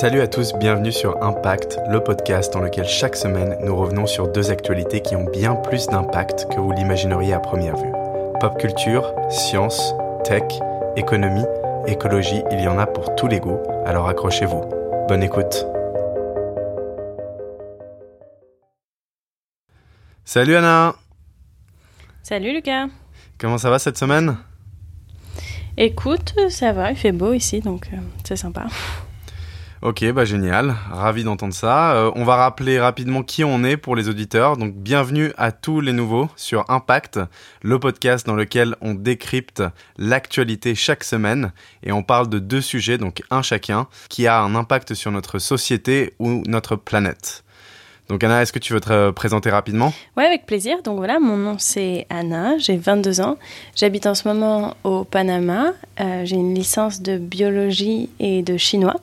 Salut à tous, bienvenue sur Impact, le podcast dans lequel chaque semaine nous revenons sur deux actualités qui ont bien plus d'impact que vous l'imagineriez à première vue. Pop culture, science, tech, économie, écologie, il y en a pour tous les goûts, alors accrochez-vous. Bonne écoute. Salut Anna Salut Lucas Comment ça va cette semaine? Écoute, ça va, il fait beau ici, donc euh, c'est sympa. Ok, bah génial, ravi d'entendre ça. Euh, on va rappeler rapidement qui on est pour les auditeurs. Donc bienvenue à tous les nouveaux sur Impact, le podcast dans lequel on décrypte l'actualité chaque semaine et on parle de deux sujets, donc un chacun, qui a un impact sur notre société ou notre planète. Donc Anna, est-ce que tu veux te présenter rapidement? Oui, avec plaisir. Donc voilà, mon nom c'est Anna, j'ai 22 ans. J'habite en ce moment au Panama. Euh, j'ai une licence de biologie et de chinois.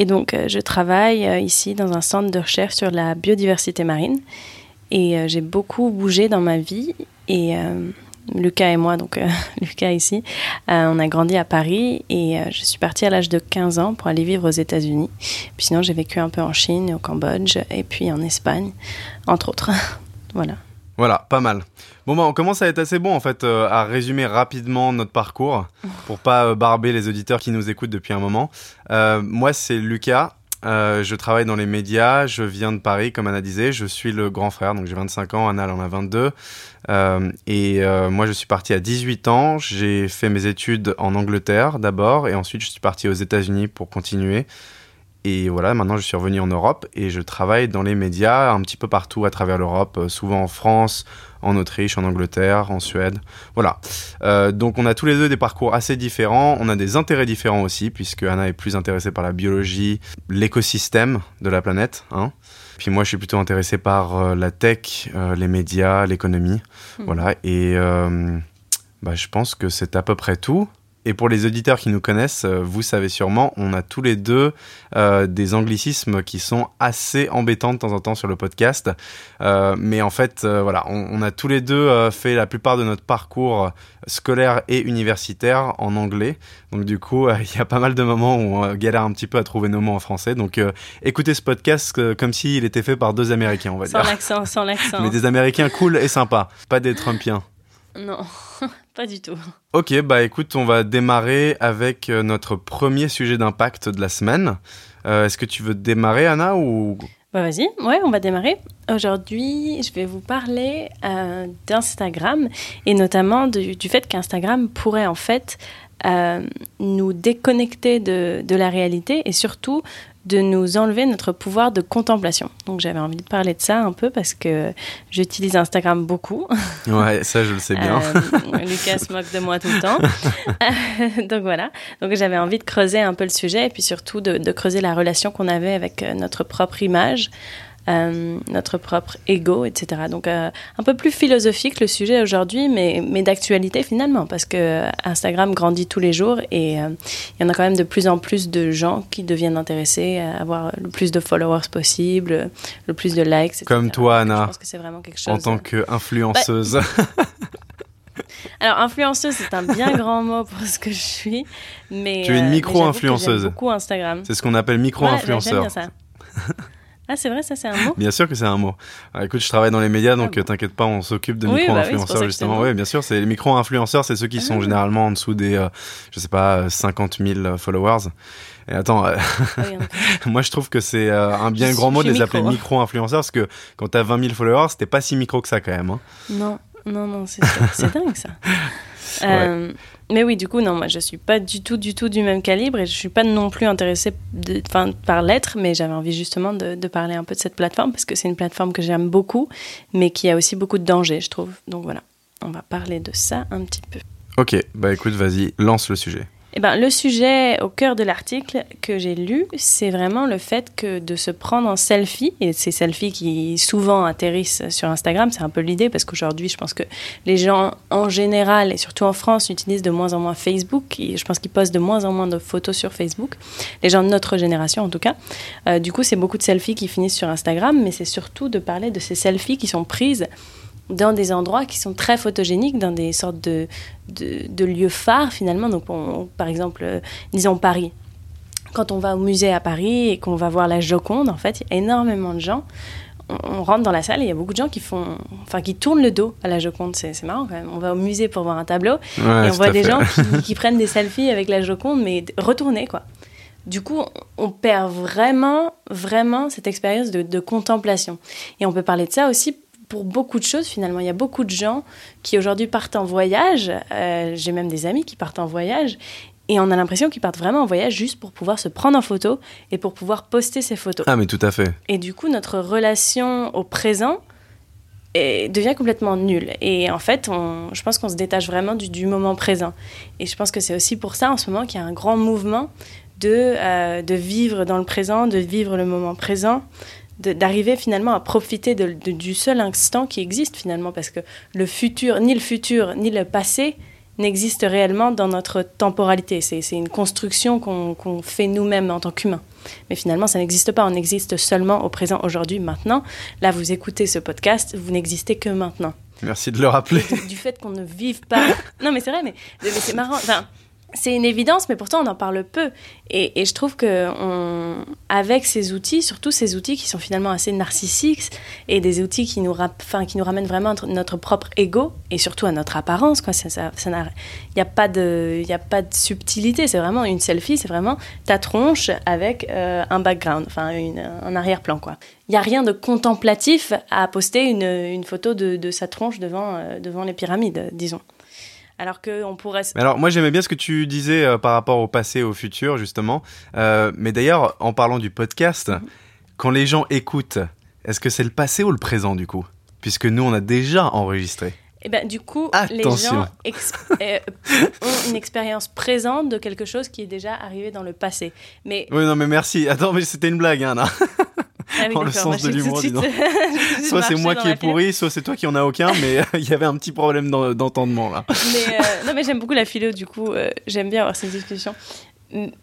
Et donc euh, je travaille euh, ici dans un centre de recherche sur la biodiversité marine. Et j'ai beaucoup bougé dans ma vie. Et Lucas et moi, donc euh, Lucas ici, euh, on a grandi à Paris et euh, je suis partie à l'âge de 15 ans pour aller vivre aux États-Unis. Puis sinon, j'ai vécu un peu en Chine, au Cambodge et puis en Espagne, entre autres. voilà. Voilà, pas mal. Bon, bah, on commence à être assez bon en fait à résumer rapidement notre parcours pour pas barber les auditeurs qui nous écoutent depuis un moment. moi, c'est Lucas. Euh, je travaille dans les médias, je viens de Paris, comme Anna disait, je suis le grand frère, donc j'ai 25 ans, Anna en a 22. Euh, et euh, moi, je suis parti à 18 ans, j'ai fait mes études en Angleterre d'abord, et ensuite je suis parti aux États-Unis pour continuer. Et voilà, maintenant je suis revenu en Europe et je travaille dans les médias un petit peu partout à travers l'Europe, euh, souvent en France, en Autriche, en Angleterre, en Suède. Voilà. Euh, donc on a tous les deux des parcours assez différents, on a des intérêts différents aussi, puisque Anna est plus intéressée par la biologie, l'écosystème de la planète. Hein. Puis moi je suis plutôt intéressé par euh, la tech, les médias, l'économie. Hmm. Voilà. Et bah, je pense que c'est à peu près tout. Et pour les auditeurs qui nous connaissent, euh, vous savez sûrement, on a tous les deux euh, des anglicismes qui sont assez embêtants de temps en temps sur le podcast. Euh, mais en fait, voilà, on, a tous les deux fait la plupart de notre parcours scolaire et universitaire en anglais. Donc du coup, il y a pas mal de moments où on galère un petit peu à trouver nos mots en français. Donc écoutez ce podcast comme s'il était fait par deux Américains, on va dire. Sans l'accent, sans l'accent. Mais des Américains cool et sympas, pas des Trumpiens. Non, pas du tout. Ok, bah écoute, on va démarrer avec euh, notre premier sujet d'impact de la semaine. Euh, est-ce que tu veux démarrer, Anna, ou? Bah vas-y, ouais, on va démarrer. Aujourd'hui, je vais vous parler euh, d'Instagram et notamment du, du fait qu'Instagram pourrait en fait nous déconnecter de, de, la réalité et surtout de nous enlever notre pouvoir de contemplation. Donc j'avais envie de parler de ça un peu parce que j'utilise Instagram beaucoup. Ouais, ça je le sais bien. Euh, Lucas se moque de moi tout le temps. Donc voilà. Donc j'avais envie de creuser un peu le sujet et puis surtout de, de creuser la relation qu'on avait avec euh, notre propre image. Euh, notre propre ego, etc. Donc euh, un peu plus philosophique le sujet aujourd'hui, mais, mais d'actualité finalement, parce que Instagram grandit tous les jours et euh, il y en a quand même de plus en plus de gens qui deviennent intéressés à avoir le plus de followers possible, le plus de likes. Etc. Comme toi, Anna. Je pense que c'est vraiment quelque chose. En tant qu'influenceuse. Bah... Alors, influenceuse, c'est un bien grand mot pour ce que je suis. Mais, tu es une micro-influenceuse. beaucoup Instagram. C'est ce qu'on appelle micro-influenceur. Ouais. Ah, c'est vrai, ça, c'est un mot? Bien sûr que c'est un mot. Ah, écoute, je travaille dans les médias, donc ah t'inquiète pas, on s'occupe de micro-influenceurs, bah justement. Oui, bien sûr, c'est les micro-influenceurs, c'est ceux qui sont ah. généralement en dessous des, euh, je sais pas, 50 000 followers. Et attends, euh, moi je trouve que c'est euh, un bien grand mot de les appeler micro-influenceurs, parce que quand t'as 20 000 followers, c'était pas si micro que ça quand même. Hein. Non, non, non, c'est dingue ça. Euh, mais oui, du coup, non, moi je suis pas du tout, du tout du même calibre et je suis pas non plus intéressée de, par l'être, mais j'avais envie justement de, de, parler un peu de cette plateforme parce que c'est une plateforme que j'aime beaucoup, mais qui a aussi beaucoup de dangers, je trouve. Donc voilà, on va parler de ça un petit peu. Ok, bah écoute, vas-y, lance le sujet. Eh ben, le sujet au cœur de l'article que j'ai lu, c'est vraiment le fait que de se prendre en selfie, et ces selfies qui souvent atterrissent sur Instagram, c'est un peu l'idée, parce qu'aujourd'hui, je pense que les gens en général, et surtout en France, utilisent de moins en moins Facebook, et je pense qu'ils postent de moins en moins de photos sur Facebook, les gens de notre génération en tout cas. Euh, du coup, c'est beaucoup de selfies qui finissent sur Instagram, mais c'est surtout de parler de ces selfies qui sont prises dans des endroits qui sont très photogéniques, dans des sortes de, de, lieux phares finalement. Donc, par exemple, euh, disons Paris. quand on va au musée à Paris et qu'on va voir la Joconde, en fait, il y a énormément de gens. On, rentre dans la salle et il y a beaucoup de gens qui font, enfin, qui tournent le dos à la Joconde. C'est marrant quand même. On va au musée pour voir un tableau et on voit des gens qui, qui, prennent des selfies avec la Joconde, mais retournés quoi. Du coup, on perd vraiment, vraiment cette expérience de, de contemplation. Et on peut parler de ça aussi pour beaucoup de choses finalement. Il y a beaucoup de gens qui aujourd'hui partent en voyage. Euh, j'ai même des amis qui partent en voyage et on a l'impression qu'ils partent vraiment en voyage juste pour pouvoir se prendre en photo et pour pouvoir poster ces photos. Ah, mais tout à fait. Et du coup, notre relation au présent devient complètement nulle. Et en fait, on, je pense qu'on se détache vraiment du, moment présent. Et je pense que c'est aussi pour ça, en ce moment, qu'il y a un grand mouvement de, euh, de vivre dans le présent, de vivre le moment présent, d'arriver finalement à profiter du seul instant qui existe finalement, parce que le futur, ni le futur, ni le passé n'existe réellement dans notre temporalité. C'est une construction qu'on fait nous-mêmes en tant qu'humains. Mais finalement, ça n'existe pas. On existe seulement au présent, aujourd'hui, maintenant. Là, vous écoutez ce podcast, vous n'existez que maintenant. Merci de le rappeler. Du, fait qu'on ne vive pas. non, mais c'est vrai, mais, mais c'est marrant. Enfin, c'est une évidence, mais pourtant on en parle peu. Et, je trouve que avec ces outils, surtout ces outils qui sont finalement assez narcissiques et des outils qui nous, ramènent vraiment à notre propre ego et surtout à notre apparence. Ça, ça, il n'y a pas de, il a pas de subtilité. C'est vraiment une selfie, c'est vraiment ta tronche avec euh, un background, enfin un arrière-plan. Il n'y a rien de contemplatif à poster une, photo de, sa tronche devant, euh, devant les pyramides, disons. Alors qu'on pourrait. alors moi j'aimais bien ce que tu disais euh, par rapport au passé, au futur justement. Euh, mais d'ailleurs, en parlant du podcast, mhm. quand les gens écoutent, est-ce que c'est le passé ou le présent du coup? Puisque nous on a déjà enregistré. Eh ben, du coup, les gens euh, ont une expérience présente de quelque chose qui est déjà arrivé dans le passé. Mais... Oui, non, mais merci. Attends, mais c'était une blague, hein. Ah oui, le sens de l'humour, soit c'est moi qui ai pourri, soit c'est toi qui en as aucun, mais il y avait un petit problème d'entendement là. Mais, euh, non, mais j'aime beaucoup la philo, du coup, euh, j'aime bien avoir ces discussions.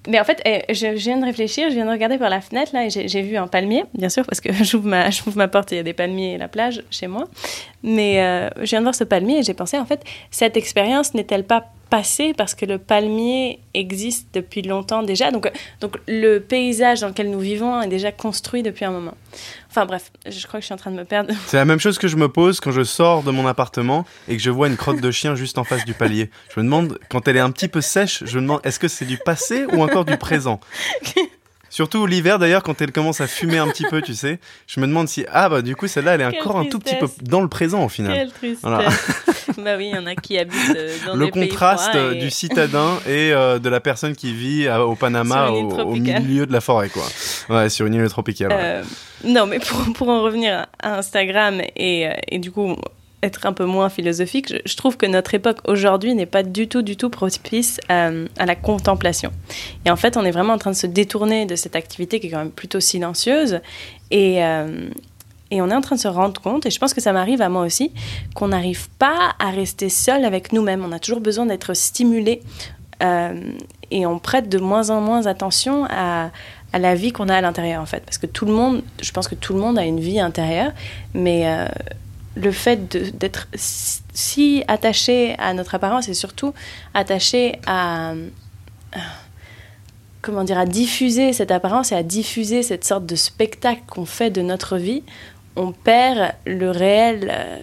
Mais en fait, eh, je, viens de réfléchir, je viens de regarder par la fenêtre là et j'ai vu un palmier, bien sûr, parce que j'ouvre ma, ma porte et il y a des palmiers et la plage chez moi. Mais euh, je viens de voir ce palmier et j'ai pensé, en fait, cette expérience n'est-elle pas passée parce que le palmier existe depuis longtemps déjà? Donc, donc le paysage dans lequel nous vivons est déjà construit depuis un moment. Enfin bref, je crois que je suis en train de me perdre. C'est la même chose que je me pose quand je sors de mon appartement et que je vois une crotte de chien juste en face du palier. Je me demande, quand elle est un petit peu sèche, je me demande est-ce que c'est du passé ou encore du présent? Surtout l'hiver d'ailleurs, quand elle commence à fumer un petit peu, tu sais. Je me demande si, ah bah du coup celle-là elle est encore un tout petit peu dans le présent au final. Quelle tristesse. bah oui, il y en a qui habitent euh, dans le des contraste pays du citadin et euh, de la personne qui vit au Panama au, milieu de la forêt quoi. Ouais, sur une île tropicale. Euh, non, mais pour, pour en revenir à Instagram et, et du coup un peu moins philosophique, je, trouve que notre époque aujourd'hui n'est pas du tout, du tout propice euh, à, la contemplation. Et en fait, on est vraiment en train de se détourner de cette activité qui est quand même plutôt silencieuse. Et, euh, et on est en train de se rendre compte, et je pense que ça m'arrive à moi aussi, qu'on n'arrive pas à rester seul avec nous-mêmes. On a toujours besoin d'être stimulé. Euh, et on prête de moins en moins attention à la vie qu'on a à l'intérieur, en fait. Parce que tout le monde, je pense que tout le monde a une vie intérieure, mais le fait d'être si attaché à notre apparence et surtout attaché à, comment dire à diffuser cette apparence et à diffuser cette sorte de spectacle qu'on fait de notre vie, on perd le réel euh,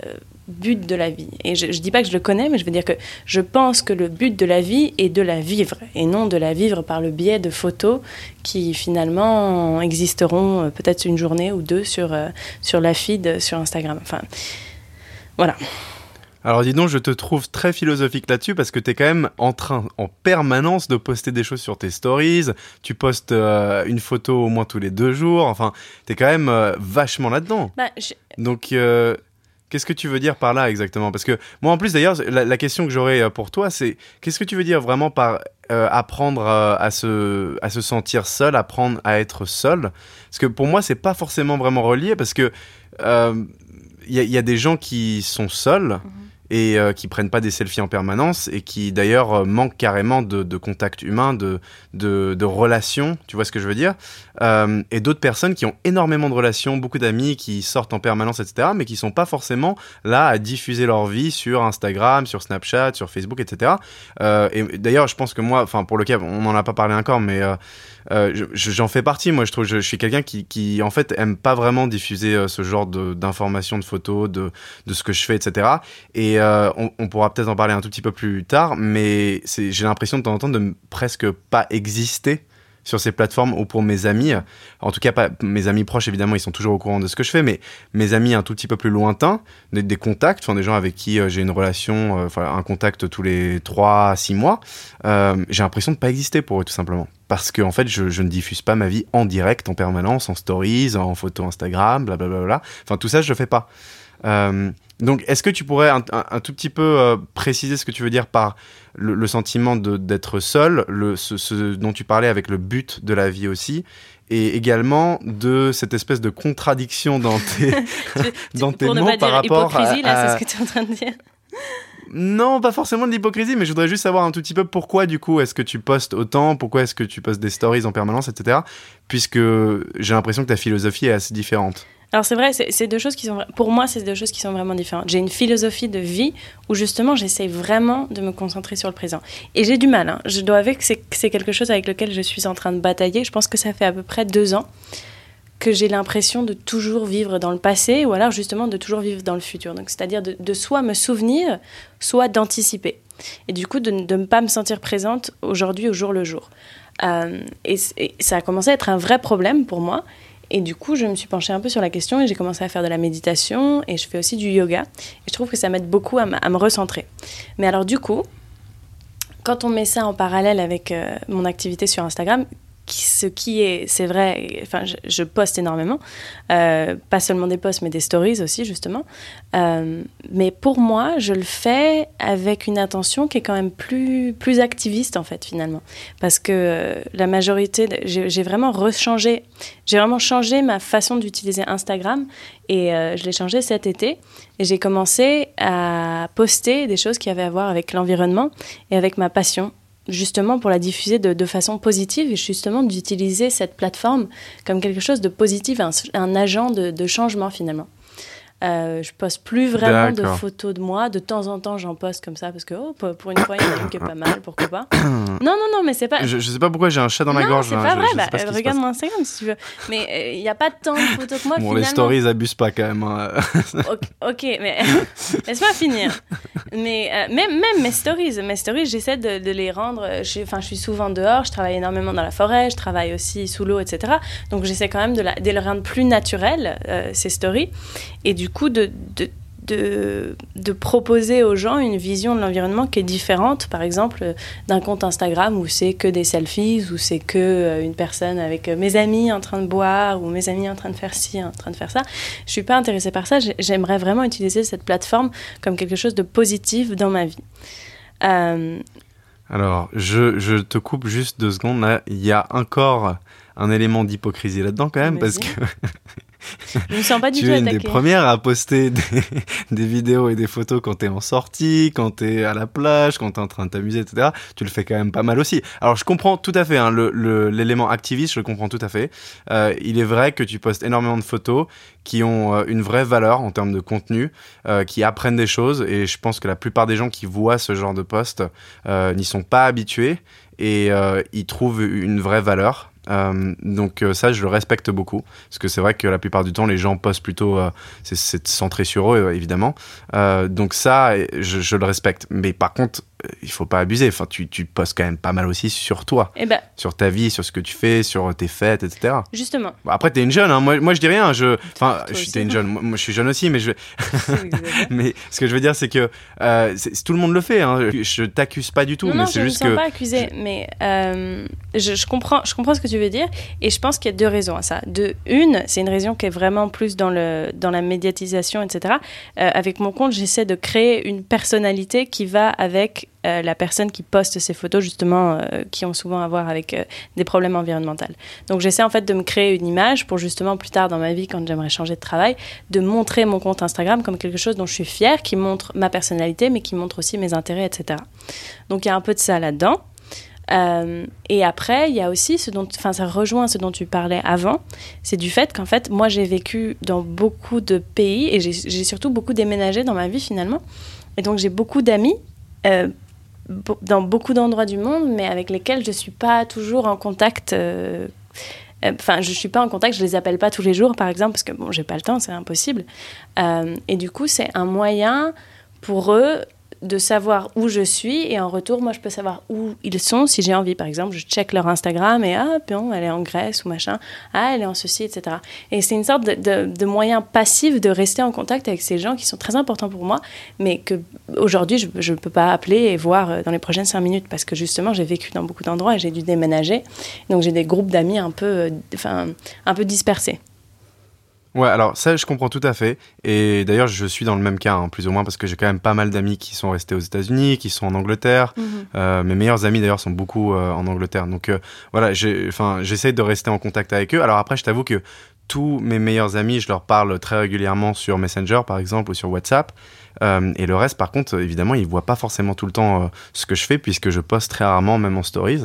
but de la vie. Et je ne dis pas que je le connais, mais je veux dire que je pense que le but de la vie est de la vivre, et non de la vivre par le biais de photos qui finalement existeront euh, peut-être une journée ou deux sur, euh, sur la feed sur Instagram. Enfin, voilà. Alors dis donc, je te trouve très philosophique là-dessus parce que tu es quand même en train en permanence de poster des choses sur tes stories, tu postes euh, une photo au moins tous les deux jours, enfin, tu es quand même euh, vachement là-dedans. Bah, donc, euh, qu'est-ce que tu veux dire par là exactement? Parce que moi en plus d'ailleurs, la, question que j'aurais pour toi, c'est qu'est-ce que tu veux dire vraiment par apprendre à, se, à se sentir seul, apprendre à être seul? Parce que pour moi, c'est pas forcément vraiment relié parce que il y, a des gens qui sont seuls. Mhm. Et euh, qui prennent pas des selfies en permanence et qui d'ailleurs euh, manquent carrément de, contact humain, de, de, relations, tu vois ce que je veux dire euh, Et d'autres personnes qui ont énormément de relations, beaucoup d'amis qui sortent en permanence, etc., mais qui sont pas forcément là à diffuser leur vie sur Instagram, sur Snapchat, sur Facebook, etc. Euh, et d'ailleurs, je pense que moi, enfin pour le cas, on n'en a pas parlé encore, mais euh, j'en fais partie. Moi, je trouve, je, je suis quelqu'un qui, qui, en fait, aime pas vraiment diffuser euh, ce genre d'informations, de, photos, de, de ce que je fais, etc. Et euh, on, on, pourra peut-être en parler un tout petit peu plus tard, mais j'ai l'impression de temps en temps de presque pas exister sur ces plateformes ou pour mes amis. En tout cas, pas mes amis proches, évidemment, ils sont toujours au courant de ce que je fais, mais mes amis un tout petit peu plus lointains, des, contacts, enfin des gens avec qui euh, j'ai une relation, euh, un contact tous les 3 à 6 mois, euh, j'ai l'impression de pas exister pour eux tout simplement. Parce que en fait, je, je, ne diffuse pas ma vie en direct, en permanence, en stories, en photo Instagram, blablabla. Bla bla bla. Enfin, tout ça, je le fais pas. Euh, donc, est-ce que tu pourrais un, un, un, tout petit peu euh, préciser ce que tu veux dire par le, le sentiment d'être seul, le, ce, ce, dont tu parlais avec le but de la vie aussi, et également de cette espèce de contradiction dans tes, tu, dans tes mots par rapport à, là, c'est ce que tu es en train de dire. Non, pas forcément de l'hypocrisie, mais je voudrais juste savoir un tout petit peu pourquoi du coup est-ce que tu postes autant, pourquoi est-ce que tu postes des stories en permanence, etc. Puisque j'ai l'impression que ta philosophie est assez différente. Alors c'est vrai, c'est deux choses qui sont pour moi c'est deux choses qui sont vraiment différentes. J'ai une philosophie de vie où justement j'essaie vraiment de me concentrer sur le présent. Et j'ai du mal. Hein. Je dois avouer que c'est quelque chose avec lequel je suis en train de batailler. Je pense que ça fait à peu près deux ans que j'ai l'impression de toujours vivre dans le passé ou alors justement de toujours vivre dans le futur. Donc c'est-à-dire de, soit me souvenir, soit d'anticiper. Et du coup de ne pas me sentir présente aujourd'hui au jour le jour. Euh, et, ça a commencé à être un vrai problème pour moi. Et du coup, je me suis penchée un peu sur la question et j'ai commencé à faire de la méditation et je fais aussi du yoga. Et je trouve que ça m'aide beaucoup à, à, me recentrer. Mais alors du coup, quand on met ça en parallèle avec euh, mon activité sur Instagram, ce qui est, c'est vrai, enfin, je, poste énormément, euh, pas seulement des posts, mais des stories aussi, justement. Euh, mais pour moi, je le fais avec une attention qui est quand même plus, plus activiste, en fait, finalement. Parce que euh, la majorité, j'ai vraiment rechangé, j'ai vraiment changé ma façon d'utiliser Instagram et je l'ai changé cet été. Et j'ai commencé à poster des choses qui avaient à voir avec l'environnement et avec ma passion justement pour la diffuser de, façon positive et justement d'utiliser cette plateforme comme quelque chose de positif, un, agent de, changement finalement. Euh, je poste plus vraiment de photos de moi. De temps en temps, j'en poste comme ça parce que oh, pour une fois, il y en a une qui est pas mal, pourquoi pas. non, non, non, mais c'est pas. Je, je, sais pas pourquoi j'ai un chat dans non, la gorge. C'est pas vrai. Bah, regarde mon Instagram si tu veux. Mais il euh, n'y a pas tant de photos que moi. Bon, finalement. les stories abusent pas quand même. Hein. ok, mais laisse-moi finir. Mais euh, même, même mes stories, mes stories, j'essaie de, de, les rendre. Je, enfin, je suis souvent dehors, je travaille énormément dans la forêt, je travaille aussi sous l'eau, etc. Donc j'essaie quand même de, la, de les rendre plus naturelles, euh, ces stories. Et du coup, de, de de, de, proposer aux gens une vision de l'environnement qui est différente, par exemple, d'un compte Instagram où c'est que des selfies, où c'est que euh, une personne avec euh, mes amis en train de boire, ou mes amis en train de faire ci, en train de faire ça. Je suis pas intéressée par ça. J'aimerais vraiment utiliser cette plateforme comme quelque chose de positif dans ma vie. Euh... Alors, je, je, te coupe juste deux secondes. Là, il y a encore un élément d'hypocrisie là-dedans quand même, parce que Je me sens pas du tu tout es une attaquée. des premières à poster des, des vidéos et des photos quand t'es en sortie, quand t'es à la plage, quand t'es en train de t'amuser, etc. Tu le fais quand même pas mal aussi. Alors je comprends tout à fait hein, l'élément activiste, je le comprends tout à fait. Euh, il est vrai que tu postes énormément de photos qui ont euh, une vraie valeur en termes de contenu, euh, qui apprennent des choses et je pense que la plupart des gens qui voient ce genre de posts euh, n'y sont pas habitués et ils trouvent une vraie valeur. Euh, donc euh, ça, je le respecte beaucoup, parce que c'est vrai que la plupart du temps, les gens postent plutôt, euh, c'est centré sur eux, évidemment. Donc ça, je, le respecte. Mais par contre, il faut pas abuser. Enfin, tu, tu postes quand même pas mal aussi sur toi, eh ben, sur ta vie, sur ce que tu fais, sur tes fêtes, etc. Justement. Bon, après, t'es une jeune. Hein. Moi, moi, je dis rien. Je, enfin, je suis une jeune. Moi, moi, je suis jeune aussi, mais je. mais ce que je veux dire, c'est que euh, tout le monde le fait. Hein. Je t'accuse pas du tout, non, mais c'est juste. Je ne pas accusé, je... mais euh, je, je, comprends. Je comprends ce que tu veux dire, et je pense qu'il y a deux raisons à ça. De une, c'est une raison qui est vraiment plus dans le dans la médiatisation, etc. Euh, avec mon compte, j'essaie de créer une personnalité qui va avec euh, la personne qui poste ces photos, justement, euh, qui ont souvent à voir avec euh, des problèmes environnementaux. Donc j'essaie en fait de me créer une image pour justement plus tard dans ma vie, quand j'aimerais changer de travail, de montrer mon compte Instagram comme quelque chose dont je suis fière, qui montre ma personnalité, mais qui montre aussi mes intérêts, etc. Donc il y a un peu de ça là-dedans. et après, il y a aussi ce dont, enfin, ça rejoint ce dont tu parlais avant, c'est du fait qu'en fait, moi, j'ai vécu dans beaucoup de pays et j'ai surtout beaucoup déménagé dans ma vie finalement. Et donc, j'ai beaucoup d'amis dans beaucoup d'endroits du monde, mais avec lesquels je ne suis pas toujours en contact. Euh, euh, enfin, je ne suis pas en contact, je les appelle pas tous les jours, par exemple, parce que bon, j'ai pas le temps, c'est impossible. Euh, et du coup, c'est un moyen pour eux de savoir où je suis et en retour, moi, je peux savoir où ils sont si j'ai envie. Par exemple, je check leur Instagram et ah, bon, elle est en Grèce ou machin, ah, elle est en ceci, etc. Et c'est une sorte de, moyen passif de rester en contact avec ces gens qui sont très importants pour moi, mais que aujourd'hui, je ne peux pas appeler et voir euh, dans les prochaines cinq minutes parce que justement, j'ai vécu dans beaucoup d'endroits et j'ai dû déménager. Donc, j'ai des groupes d'amis un peu, euh, enfin, un peu dispersés. Ouais, alors ça, je comprends tout à fait. Et d'ailleurs, je suis dans le même cas, hein, plus ou moins, parce que j'ai quand même pas mal d'amis qui sont restés aux États-Unis, qui sont en Angleterre. Mhm. Euh, mes meilleurs amis, d'ailleurs, sont beaucoup euh, en Angleterre. Donc euh, voilà, j'essaie de rester en contact avec eux. Alors après, je t'avoue que tous mes meilleurs amis, je leur parle très régulièrement sur Messenger, par exemple, ou sur WhatsApp. Euh, et le reste, par contre, évidemment, ils voient pas forcément tout le temps euh, ce que je fais, puisque je poste très rarement, même en stories,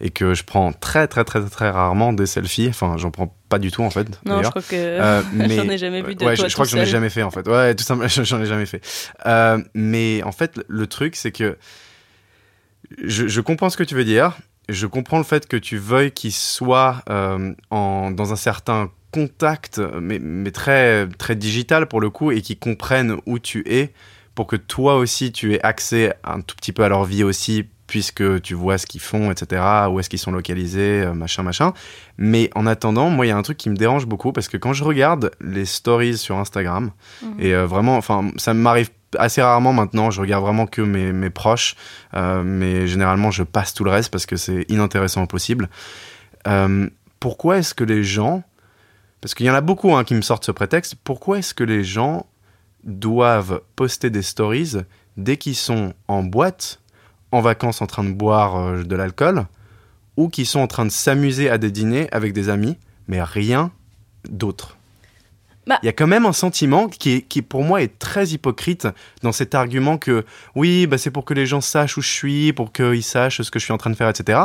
et que je prends très, très, très, très rarement des selfies. Enfin, j'en prends pas du tout, en fait. Non, je crois que euh, j'en ai jamais vu de ouais, toi je, crois que j'en ai jamais fait, en fait. Ouais, tout simplement, j'en ai jamais fait. mais en fait, le truc, c'est que je, je comprends ce que tu veux dire je comprends le fait que tu veuilles qu'il soit en, dans un certain contact, mais, mais, très, très digital pour le coup, et qui comprennent où tu es, pour que toi aussi tu aies accès un tout petit peu à leur vie aussi, puisque tu vois ce qu'ils font, etc., où est-ce qu'ils sont localisés, euh, machin, machin. Mais en attendant, moi, il y a un truc qui me dérange beaucoup, parce que quand je regarde les stories sur Instagram, mhm. et euh, vraiment, enfin, ça m'arrive assez rarement maintenant, je regarde vraiment que mes, mes proches, euh, mais généralement je passe tout le reste parce que c'est inintéressant au possible. pourquoi est-ce que les gens parce qu'il y en a beaucoup hein, qui me sortent ce prétexte. Pourquoi est-ce que les gens doivent poster des stories dès qu'ils sont en boîte, en vacances en train de boire euh, de l'alcool, ou qu'ils sont en train de s'amuser à des dîners avec des amis, mais rien d'autre? Bah. il y a quand même un sentiment qui, qui, pour moi, est très hypocrite dans cet argument que oui, bah, c'est pour que les gens sachent où je suis, pour qu'ils sachent ce que je suis en train de faire, etc.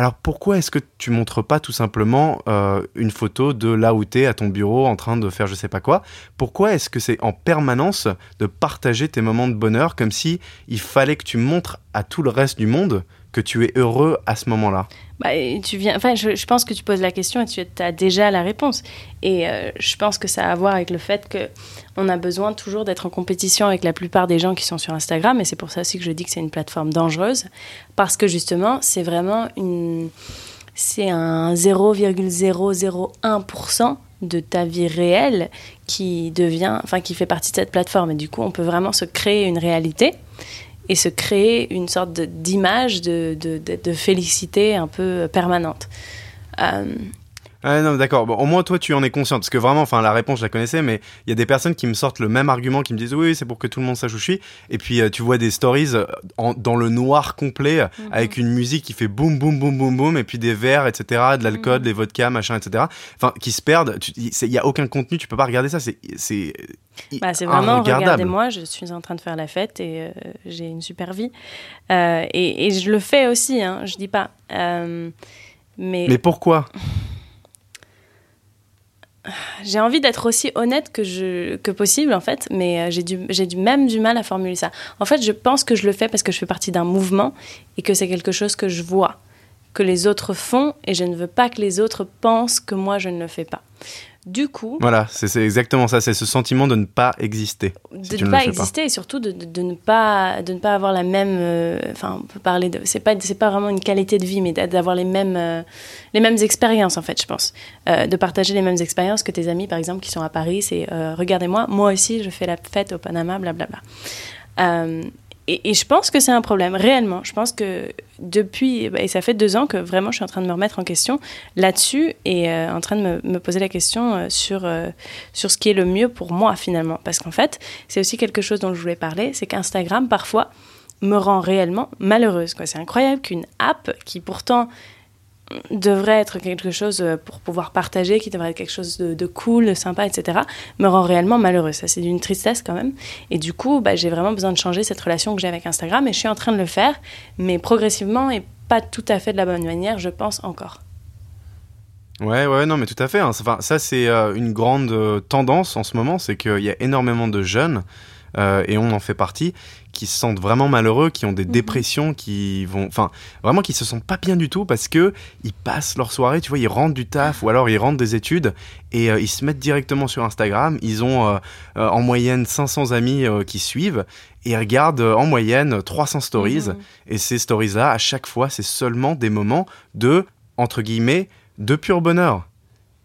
Alors pourquoi est-ce que tu montres pas tout simplement euh, une photo de là où tu es à ton bureau en train de faire je sais pas quoi? Pourquoi est-ce que c'est en permanence de partager tes moments de bonheur comme si il fallait que tu montres à tout le reste du monde que tu es heureux à ce moment-là bah, tu viens, enfin, je, pense que tu poses la question et tu as déjà la réponse. Et euh, je pense que ça a à voir avec le fait que on a besoin toujours d'être en compétition avec la plupart des gens qui sont sur Instagram. Et c'est pour ça aussi que je dis que c'est une plateforme dangereuse. Parce que justement, c'est vraiment une. C'est un 0,001% de ta vie réelle qui devient, enfin, qui fait partie de cette plateforme. Et du coup, on peut vraiment se créer une réalité et se créer une sorte d'image de, félicité un peu permanente. Euh, ah non, d'accord. Bon, au moins, toi, tu en es conscient. Parce que vraiment, enfin, la réponse, je la connaissais, mais il y a des personnes qui me sortent le même argument, qui me disent oui, c'est pour que tout le monde sache où je suis. Et puis, euh, tu vois des stories euh, dans le noir complet, mhm. avec une musique qui fait boum, boum, boum, boum, boum, et puis des verres, etc., de l'alcool, mhm. des vodkas, machin, etc. Enfin, qui se perdent. Il n'y a aucun contenu, tu peux pas regarder ça. C'est. C'est bah, vraiment, regardez-moi, je suis en train de faire la fête et euh, j'ai une super vie. et, et, je le fais aussi, hein, je dis pas. mais... mais pourquoi? J'ai envie d'être aussi honnête que, possible, en fait, mais euh, j'ai du, du, même du mal à formuler ça. En fait, je pense que je le fais parce que je fais partie d'un mouvement et que c'est quelque chose que je vois, que les autres font, et je ne veux pas que les autres pensent que moi, je ne le fais pas. Du coup. Voilà, c'est exactement ça, c'est ce sentiment de ne pas exister. de ne pas exister et surtout de, de, ne pas, de ne pas avoir la même. Euh, enfin, on peut parler de. C'est pas, pas vraiment une qualité de vie, mais d'avoir les mêmes, euh, les mêmes expériences, en fait, je pense. Euh, de partager les mêmes expériences que tes amis, par exemple, qui sont à Paris. C'est regardez-moi, moi aussi, je fais la fête au Panama, blablabla. Et, je pense que c'est un problème, réellement. Je pense que depuis, et ça fait deux ans que vraiment je suis en train de me remettre en question là-dessus et euh, en train de me, poser la question euh, sur, euh, sur ce qui est le mieux pour moi finalement. Parce qu'en fait, c'est aussi quelque chose dont je voulais parler, c'est qu'Instagram, parfois, me rend réellement malheureuse. C'est incroyable qu'une app qui pourtant devrait être quelque chose euh, pour pouvoir partager, qui devrait être quelque chose de, cool, de sympa, etc., me rend réellement malheureuse. Ça, c'est d'une tristesse quand même. Et du coup, bah, j'ai vraiment besoin de changer cette relation que j'ai avec Instagram et je suis en train de le faire, mais progressivement et pas tout à fait de la bonne manière, je pense encore. Ouais, ouais, non, mais tout à fait. Hein. Enfin, ça, c'est euh, une grande euh, tendance en ce moment, c'est qu'il y a énormément de jeunes, et on en fait partie, qui se sentent vraiment malheureux, qui ont des mhm. dépressions, qui vont, enfin, vraiment qui se sentent pas bien du tout parce que ils passent leur soirée, tu vois, ils rentrent du taf ou alors ils rentrent des études et euh, ils se mettent directement sur Instagram. Ils ont euh, euh, en moyenne 500 amis qui suivent et ils regardent en moyenne 300 stories. Mhm. Et ces stories-là, à chaque fois, c'est seulement des moments de entre guillemets de pur bonheur.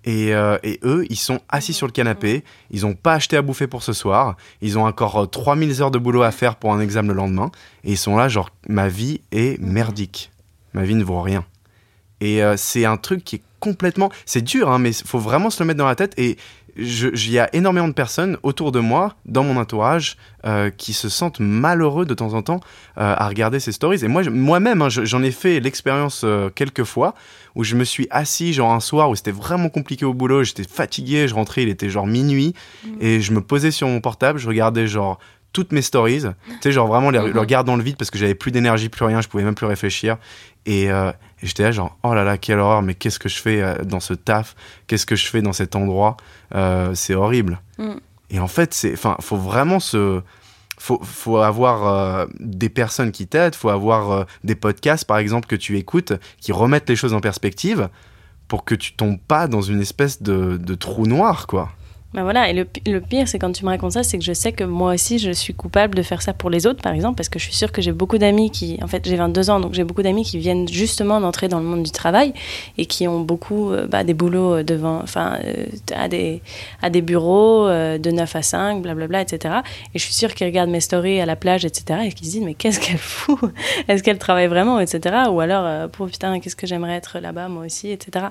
Euh, et, eux, ils sont assis sur le canapé, ils n'ont pas acheté à bouffer pour ce soir, ils ont encore 3000 euh, heures de boulot à faire pour un examen le lendemain, et ils sont là genre, ma vie est merdique, ma vie ne vaut rien. Et euh, c'est un truc qui est complètement... C'est dur, hein, mais il faut vraiment se le mettre dans la tête, et il y a énormément de personnes autour de moi, dans mon entourage, euh, qui se sentent malheureux de temps en temps euh, à regarder ces stories. Et moi, moi-même, hein, j'en ai fait l'expérience euh, quelques fois où je me suis assis, genre un soir où c'était vraiment compliqué au boulot, j'étais fatigué, je rentrais, il était genre minuit, mmh. et je me posais sur mon portable, je regardais genre toutes mes stories, tu sais, genre vraiment les, le regard dans le vide parce que j'avais plus d'énergie, plus rien, je pouvais même plus réfléchir. Et, euh, j'étais là, genre, oh là là, quelle horreur, mais qu'est-ce que je fais euh, dans ce taf? Qu'est-ce que je fais dans cet endroit? Euh, C'est horrible. Mm. Et en fait, c'est, enfin, faut vraiment se. Faut, faut avoir des personnes qui t'aident, faut avoir des podcasts, par exemple, que tu écoutes, qui remettent les choses en perspective pour que tu tombes pas dans une espèce de, de trou noir, quoi. Ben voilà, et le, pire, c'est quand tu me racontes ça, c'est que je sais que moi aussi, je suis coupable de faire ça pour les autres, par exemple, parce que je suis sûre que j'ai beaucoup d'amis qui, en fait, j'ai 22 ans, donc j'ai beaucoup d'amis qui viennent justement d'entrer dans le monde du travail et qui ont beaucoup euh, bah, des boulots euh, devant, enfin, euh, à, des, à des bureaux de 9 à 5, blablabla, etc. Et je suis sûre qu'ils regardent mes stories à la plage, etc. et qu'ils se disent, mais qu'est-ce qu'elle fout? Est-ce qu'elle travaille vraiment, etc. Ou alors, pour putain, qu'est-ce que j'aimerais être là-bas, moi aussi, etc.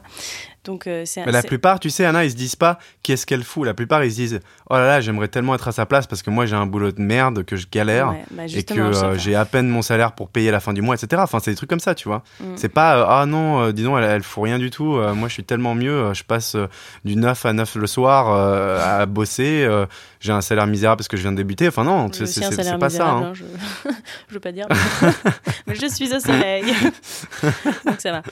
Donc, euh, Mais la plupart, tu sais, Anna, ils se disent pas qu'est-ce qu'elle fout? La plupart, ils se disent oh là là, j'aimerais tellement être à sa place parce que moi j'ai un boulot de merde, que je galère bah, et que euh, j'ai à peine mon salaire pour payer la fin du mois, etc. Enfin, c'est des trucs comme ça, tu vois. Mm. C'est pas euh, ah non, dis donc, elle, elle fout rien du tout. moi, je suis tellement mieux. je passe du 9 à 9 le soir à bosser. J'ai un salaire misérable parce que je viens de débuter. Enfin, non, c'est, pas ça. Hein. Hein, je... je veux pas dire, mais je suis au soleil. donc ça va.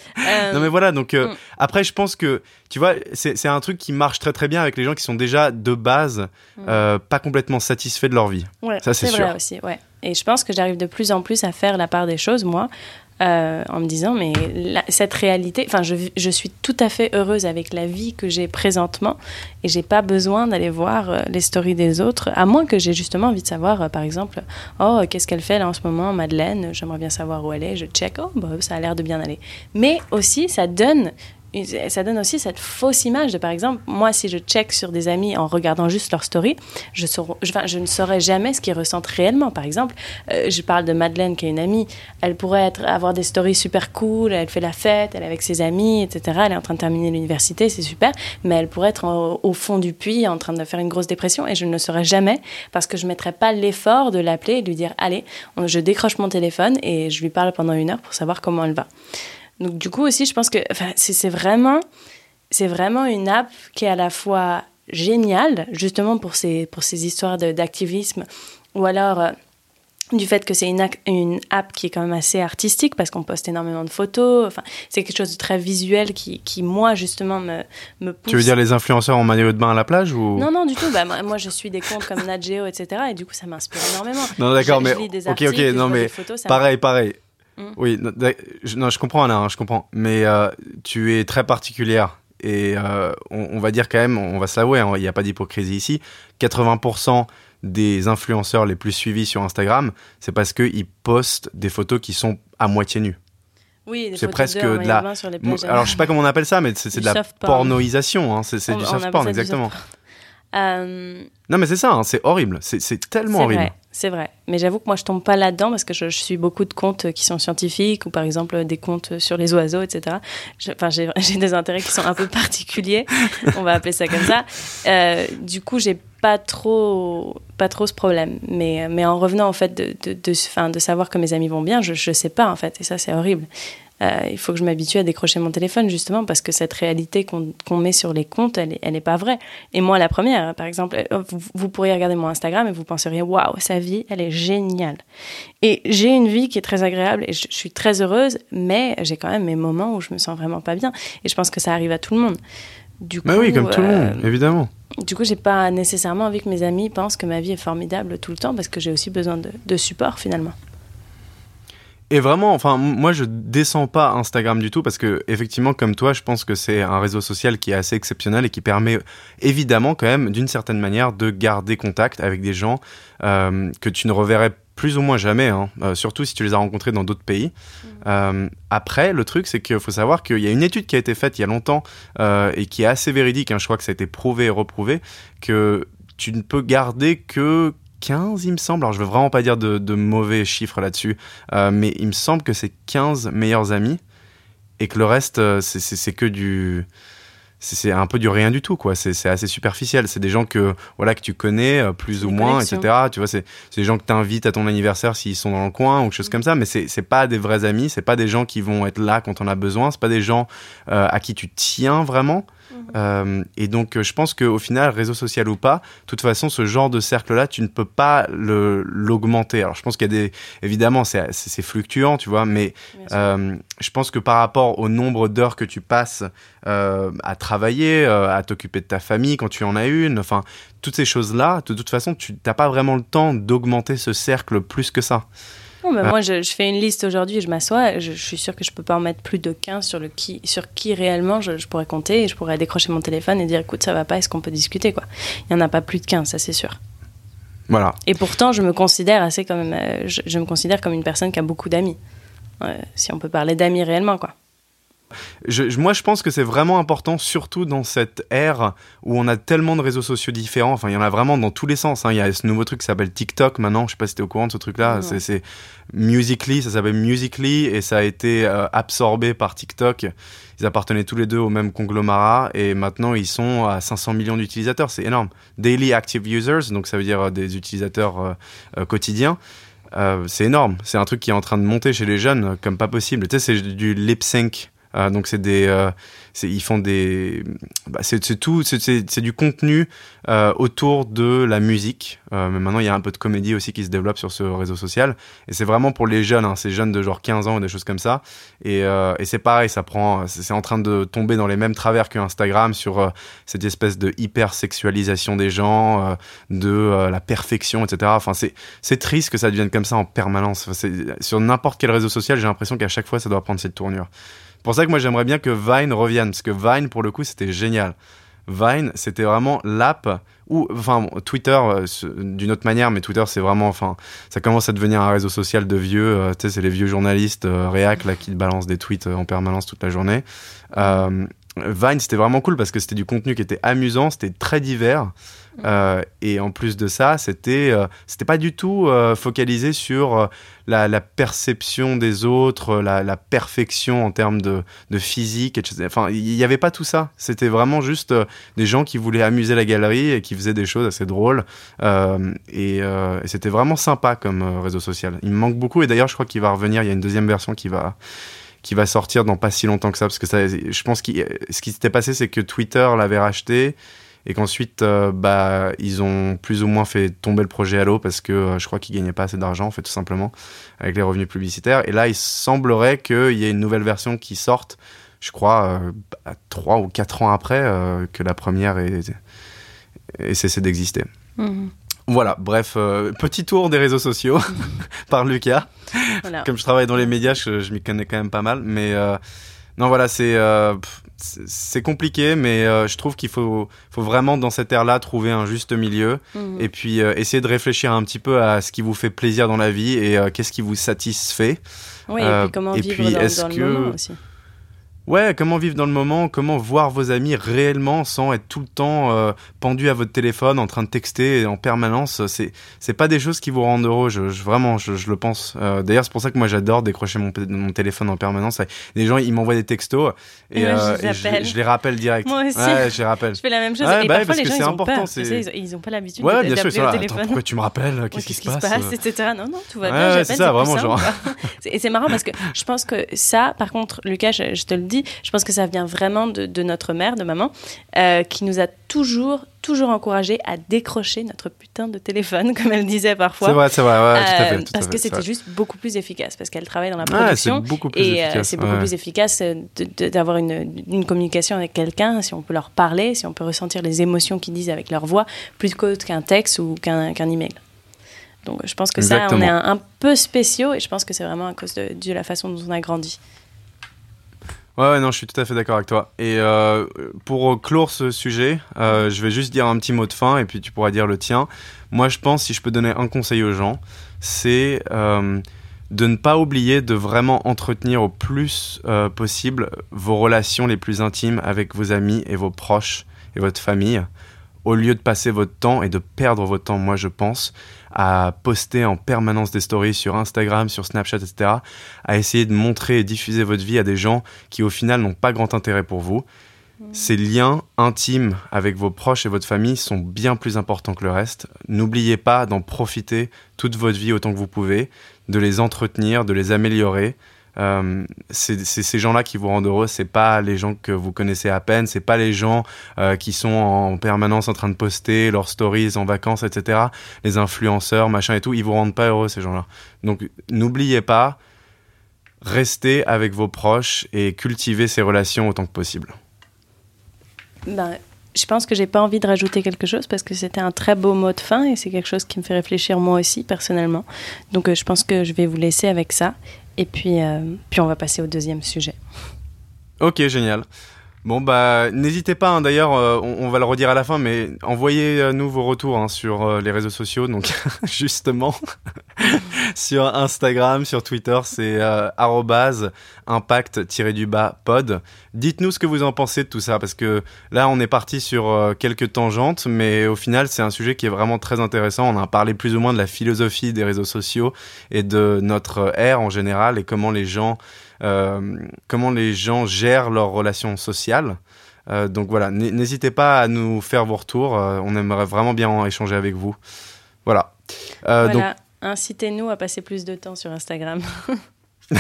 Non, mais voilà, donc mm. après, je pense que que, tu vois, c'est un truc qui marche très très bien avec les gens qui sont déjà de base mm. euh, pas complètement satisfaits de leur vie. ça c'est sûr. Vrai aussi, ouais. Et je pense que j'arrive de plus en plus à faire la part des choses, moi. Euh, en me disant, mais cette réalité, enfin, je, je, suis tout à fait heureuse avec la vie que j'ai présentement et j'ai pas besoin d'aller voir euh, les stories des autres, à moins que j'ai justement envie de savoir, par exemple, oh, qu'est-ce qu'elle fait là en ce moment, Madeleine, j'aimerais bien savoir où elle est, je check, oh, bah, ça a l'air de bien aller. Mais aussi, ça donne ça donne aussi cette fausse image de, par exemple, moi, si je check sur des amis en regardant juste leur story, je, ne saurais jamais ce qu'ils ressentent réellement. Par exemple, euh, je parle de Madeleine, qui est une amie. Elle pourrait avoir des stories super cool, elle fait la fête, elle est avec ses amis, etc. Elle est en train de terminer l'université, c'est super. Mais elle pourrait être au fond du puits, en train de faire une grosse dépression, et je ne le saurais jamais parce que je ne mettrais pas l'effort de l'appeler et de lui dire, allez, je décroche mon téléphone et je lui parle pendant une heure pour savoir comment elle va. Donc du coup aussi, je pense que c'est vraiment, c'est vraiment une app qui est à la fois géniale, justement pour ces, pour ces histoires d'activisme, ou alors euh, du fait que c'est une, une, app qui est quand même assez artistique parce qu'on poste énormément de photos. Enfin, c'est quelque chose de très visuel qui, qui moi, justement, me, me pousse. Tu veux dire les influenceurs en maillot de bain à la plage ou? Non, non, du tout. Bah, moi, je suis des comptes comme Nat Geo, etc. Et du coup, ça m'inspire énormément. Non, d'accord, mais. ok, ok, non, mais. pareil, pareil. Mm. Oui, non, je comprends, Anna, hein, je comprends. Mais euh, tu es très particulière. Et euh, on, va dire quand même, on va se l'avouer, hein, il n'y a pas d'hypocrisie ici. 80% des influenceurs les plus suivis sur Instagram, c'est parce qu'ils postent des photos qui sont à moitié nues. Oui, c'est presque de la. Alors je sais pas comment on appelle ça, mais c'est de la pornoisation. Hein. C'est du soft porn, exactement. Euh, non, mais c'est ça, hein, c'est horrible. C'est tellement horrible. C'est vrai. Mais j'avoue que moi, je tombe pas là-dedans parce que je, suis beaucoup de comptes qui sont scientifiques ou par exemple des comptes sur les oiseaux, etc. Enfin, j'ai des intérêts qui sont un peu particuliers. on va appeler ça comme ça. Euh, du coup, j'ai pas trop, pas trop ce problème. Mais, mais en revenant en fait de, de, de, de savoir que mes amis vont bien, je ne sais pas en fait. Et ça, c'est horrible. Euh, il faut que je m'habitue à décrocher mon téléphone justement parce que cette réalité qu'on met sur les comptes, elle n'est pas vraie. Et moi, la première, par exemple, euh, vous, pourriez regarder mon Instagram et vous penseriez waouh, sa vie, elle est géniale. Et j'ai une vie qui est très agréable et je, suis très heureuse, mais j'ai quand même mes moments où je me sens vraiment pas bien. Et je pense que ça arrive à tout le monde. Du coup, bah oui, comme tout le monde, euh, évidemment. Du coup, j'ai pas nécessairement envie que mes amis pensent que ma vie est formidable tout le temps parce que j'ai aussi besoin de support finalement. Et vraiment, enfin, moi, je descends pas Instagram du tout parce que, effectivement, comme toi, je pense que c'est un réseau social qui est assez exceptionnel et qui permet, évidemment, quand même, d'une certaine manière, de garder contact avec des gens euh, que tu ne reverrais plus ou moins jamais, hein, euh, surtout si tu les as rencontrés dans d'autres pays. Mmh. Euh, après, le truc, c'est qu'il faut savoir qu'il y a une étude qui a été faite il y a longtemps et qui est assez véridique, hein, je crois que ça a été prouvé et reprouvé, que tu ne peux garder que 15, il me semble. Alors, je veux vraiment pas dire de, mauvais chiffres là-dessus, euh, mais il me semble que c'est 15 meilleurs amis et que le reste, euh, c'est que du. C'est un peu du rien du tout, quoi. C'est assez superficiel. C'est des gens que, voilà, que tu connais euh, plus ou moins, etc. Tu vois, c'est des gens que tu invites à ton anniversaire s'ils sont dans le coin ou quelque chose mm. comme ça, mais c'est pas des vrais amis. C'est pas des gens qui vont être là quand on a besoin. C'est pas des gens à qui tu tiens vraiment. Euh, et donc, euh, je pense qu'au final, réseau social ou pas, de toute façon, ce genre de cercle-là, tu ne peux pas l'augmenter. Alors, je pense qu'il y a des. Évidemment, c'est fluctuant, tu vois, mais euh, je pense que par rapport au nombre d'heures que tu passes à travailler, à t'occuper de ta famille quand tu en as une, enfin, toutes ces choses-là, de toute façon, tu n'as pas vraiment le temps d'augmenter ce cercle plus que ça. Ah. Moi, je, fais une liste aujourd'hui, je m'assois, je, je, suis sûre que je peux pas en mettre plus de 15 sur, le qui, sur qui réellement je, pourrais compter et je pourrais décrocher mon téléphone et dire écoute, ça va pas, est-ce qu'on peut discuter quoi? Il y en a pas plus de 15, ça c'est sûr. Voilà. Et pourtant, je me considère assez comme, euh, je, me considère comme une personne qui a beaucoup d'amis. si on peut parler d'amis réellement, quoi moi, je pense que c'est vraiment important, surtout dans cette ère où on a tellement de réseaux sociaux différents. Enfin, il y en a vraiment dans tous les sens. Hein. Il y a ce nouveau truc qui s'appelle TikTok maintenant. Je sais pas si tu es au courant de ce truc-là. C'est Musically, ça s'appelle Musically et ça a été euh, absorbé par TikTok. Ils appartenaient tous les deux au même conglomérat et maintenant ils sont à 500 millions d'utilisateurs. C'est énorme. Daily Active Users, donc ça veut dire euh, des utilisateurs euh, quotidiens. c'est énorme. C'est un truc qui est en train de monter chez les jeunes comme pas possible. Tu sais, c'est du lip sync. Euh, donc c'est des, euh, ils font des, bah, c'est tout, c'est du contenu euh, autour de la musique. mais maintenant il y a un peu de comédie aussi qui se développe sur ce réseau social. Et c'est vraiment pour les jeunes, hein, ces jeunes de genre 15 ans ou des choses comme ça. Et, et c'est pareil, ça prend, c'est en train de tomber dans les mêmes travers que Instagram sur cette espèce de hyper sexualisation des gens, de la perfection, etc. Enfin c'est triste que ça devienne comme ça en permanence. sur n'importe quel réseau social, j'ai l'impression qu'à chaque fois ça doit prendre cette tournure pour ça que moi j'aimerais bien que Vine revienne, parce que Vine pour le coup c'était génial. Vine, c'était vraiment l'app ou enfin Twitter euh, d'une autre manière, mais Twitter c'est vraiment enfin ça commence à devenir un réseau social de vieux. Euh, tu sais, c'est les vieux journalistes euh, réac là qui te balancent des tweets en permanence toute la journée. Vine c'était vraiment cool parce que c'était du contenu qui était amusant, c'était très divers. Euh, et en plus de ça, c'était euh, c'était pas du tout euh, focalisé sur la, la, perception des autres, la, la perfection en termes de, de, physique, etc. Enfin, il n'y avait pas tout ça. C'était vraiment juste des gens qui voulaient amuser la galerie et qui faisaient des choses assez drôles. et, et c'était vraiment sympa comme réseau social. Il me manque beaucoup et d'ailleurs, je crois qu'il va revenir. Il y a une deuxième version qui va qui va sortir dans pas si longtemps que ça parce que ça, je pense que ce qui s'était passé c'est que Twitter l'avait racheté et qu'ensuite euh, bah ils ont plus ou moins fait tomber le projet à l'eau parce que euh, je crois qu'ils gagnaient pas assez d'argent en fait tout simplement avec les revenus publicitaires et là il semblerait qu'il y ait une nouvelle version qui sorte je crois euh, trois ou quatre ans après que la première ait, cessé d'exister mhm. Voilà, bref, petit tour des réseaux sociaux par Lucas. Comme je travaille dans les médias, je, je m'y connais quand même pas mal. Mais non, voilà, c'est c'est compliqué, mais euh, je trouve qu'il faut, faut vraiment dans cette ère-là trouver un juste milieu mhm. et puis euh, essayer de réfléchir un petit peu à ce qui vous fait plaisir dans la vie et euh, qu'est-ce qui vous satisfait. Oui, et puis comment vivre dans, le moment aussi. Ouais, comment vivre dans le moment, comment voir vos amis réellement sans être tout le temps euh, pendu à votre téléphone, en train de texter en permanence. C'est c'est pas des choses qui vous rendent heureux. Je, vraiment, je, le pense. Euh, d'ailleurs, c'est pour ça que moi j'adore décrocher mon, mon téléphone en permanence. Les gens, ils m'envoient des textos et, euh, je, les rappelle direct. Moi aussi. Ouais, je les rappelle. Je fais la même chose. et bah parfois, les gens, ils important, ont Ils, ont pas l'habitude ouais, bien sûr, au téléphone. pourquoi tu me rappelles Qu'est-ce qui se passe, etc. Non, non, tout va bien. C'est ça, vraiment genre. Et c'est marrant parce que je pense que ça, par contre, Lucas, je, te le dis, je pense que ça vient vraiment de, notre mère, de maman, euh, qui nous a toujours, toujours encouragé à décrocher notre putain de téléphone, comme elle disait parfois. C'est vrai, c'est vrai, ouais, tout à fait. Euh, parce que c'était juste beaucoup plus efficace, parce qu'elle travaille dans la production. Ouais, beaucoup plus et euh, c'est beaucoup plus efficace d'avoir une, une, communication avec quelqu'un, si on peut leur parler, si on peut ressentir les émotions qu'ils disent avec leur voix, plutôt qu'un texte ou qu'un email. Donc je pense que ça, on est un, peu spéciaux et je pense que c'est vraiment à cause de, de, la façon dont on a grandi. Ouais, non, je suis tout à fait d'accord avec toi. Et euh, pour clore ce sujet, euh, je vais juste dire un petit mot de fin et puis tu pourras dire le tien. Moi, je pense, si je peux donner un conseil aux gens, c'est euh, de ne pas oublier de vraiment entretenir au plus possible vos relations les plus intimes avec vos amis et vos proches et votre famille au lieu de passer votre temps et de perdre votre temps, moi je pense, à poster en permanence des stories sur Instagram, sur Snapchat, etc., à essayer de montrer et diffuser votre vie à des gens qui au final n'ont pas grand intérêt pour vous. Mmh. Ces liens intimes avec vos proches et votre famille sont bien plus importants que le reste. N'oubliez pas d'en profiter toute votre vie autant que vous pouvez, de les entretenir, de les améliorer, euh, c'est ces gens-là qui vous rendent heureux. C'est pas les gens que vous connaissez à peine. C'est pas les gens euh, qui sont en permanence en train de poster leurs stories en vacances, etc. Les influenceurs, machin et tout, ils vous rendent pas heureux ces gens-là. Donc n'oubliez pas, restez avec vos proches et cultivez ces relations autant que possible. Ben, je pense que j'ai pas envie de rajouter quelque chose parce que c'était un très beau mot de fin et c'est quelque chose qui me fait réfléchir moi aussi personnellement. Donc euh, je pense que je vais vous laisser avec ça et puis, euh, puis on va passer au deuxième sujet. Ok, génial. Bon, bah, n'hésitez pas, hein, d'ailleurs, euh, on, va le redire à la fin, mais envoyez-nous vos retours hein, sur euh, les réseaux sociaux. Donc, justement, sur Instagram, sur Twitter, c'est euh, impact-du-bas pod. Dites-nous ce que vous en pensez de tout ça, parce que là, on est parti sur quelques tangentes, mais au final, c'est un sujet qui est vraiment très intéressant. On a parlé plus ou moins de la philosophie des réseaux sociaux et de notre ère en général et comment les gens euh, comment les gens gèrent leurs relations sociales. Euh, donc voilà, n'hésitez pas à nous faire vos retours. Euh, on aimerait vraiment bien échanger avec vous. Voilà. voilà. Incitez-nous à passer plus de temps sur Instagram.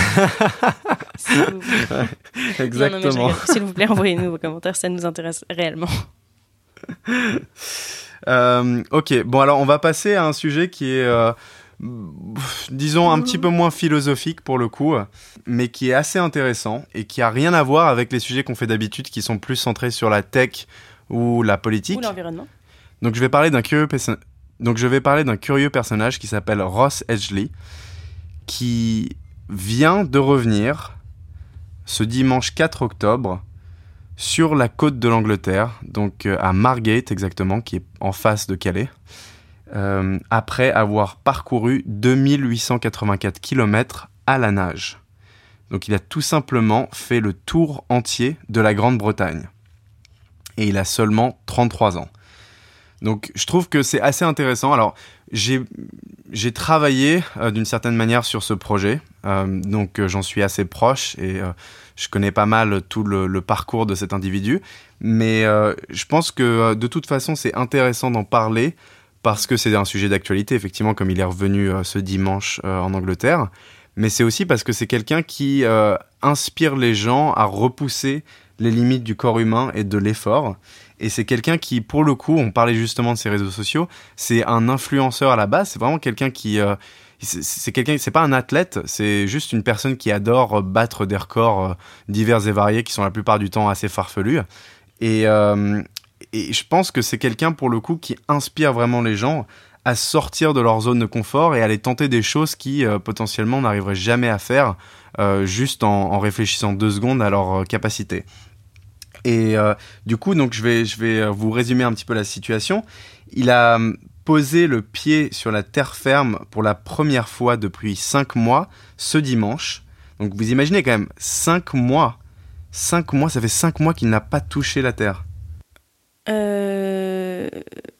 exactement. S'il vous plaît, envoyez-nous vos commentaires, ça nous intéresse réellement. ok, bon alors on va passer à un sujet qui est disons un petit peu moins philosophique pour le coup, mais qui est assez intéressant et qui a rien à voir avec les sujets qu'on fait d'habitude, qui sont plus centrés sur la tech ou la politique. Ou l'environnement. Donc je vais parler d'un curieux donc je vais parler d'un curieux personnage qui s'appelle Ross Edgley, qui vient de revenir ce dimanche 4 octobre sur la côte de l'Angleterre, donc euh, à Margate exactement, qui est en face de Calais. Euh, après avoir parcouru 2884 km à la nage. Donc il a tout simplement fait le tour entier de la Grande-Bretagne. Et il a seulement 33 ans. Donc je trouve que c'est assez intéressant. Alors j'ai travaillé euh, d'une certaine manière sur ce projet, euh, donc j'en suis assez proche et je connais pas mal tout le, parcours de cet individu. Mais je pense que de toute façon c'est intéressant d'en parler parce que c'est un sujet d'actualité, effectivement, comme il est revenu euh, ce dimanche euh, en Angleterre, mais c'est aussi parce que c'est quelqu'un qui euh, inspire les gens à repousser les limites du corps humain et de l'effort. Et c'est quelqu'un qui, pour le coup, on parlait justement de ses réseaux sociaux, c'est un influenceur à la base, c'est vraiment quelqu'un qui... c'est quelqu'un, c'est pas un athlète, c'est juste une personne qui adore battre des records divers et variés qui sont la plupart du temps assez farfelus. Et, et je pense que c'est quelqu'un pour le coup qui inspire vraiment les gens à sortir de leur zone de confort et à aller tenter des choses qui euh, potentiellement n'arriveraient jamais à faire euh, juste en, réfléchissant deux secondes à leur euh, capacité. Et du coup, donc je vais, je vais vous résumer un petit peu la situation. Il a hum, posé le pied sur la terre ferme pour la première fois depuis cinq mois ce dimanche. Donc vous imaginez quand même cinq mois 5 mois, ça fait 5 mois qu'il n'a pas touché la terre. Euh...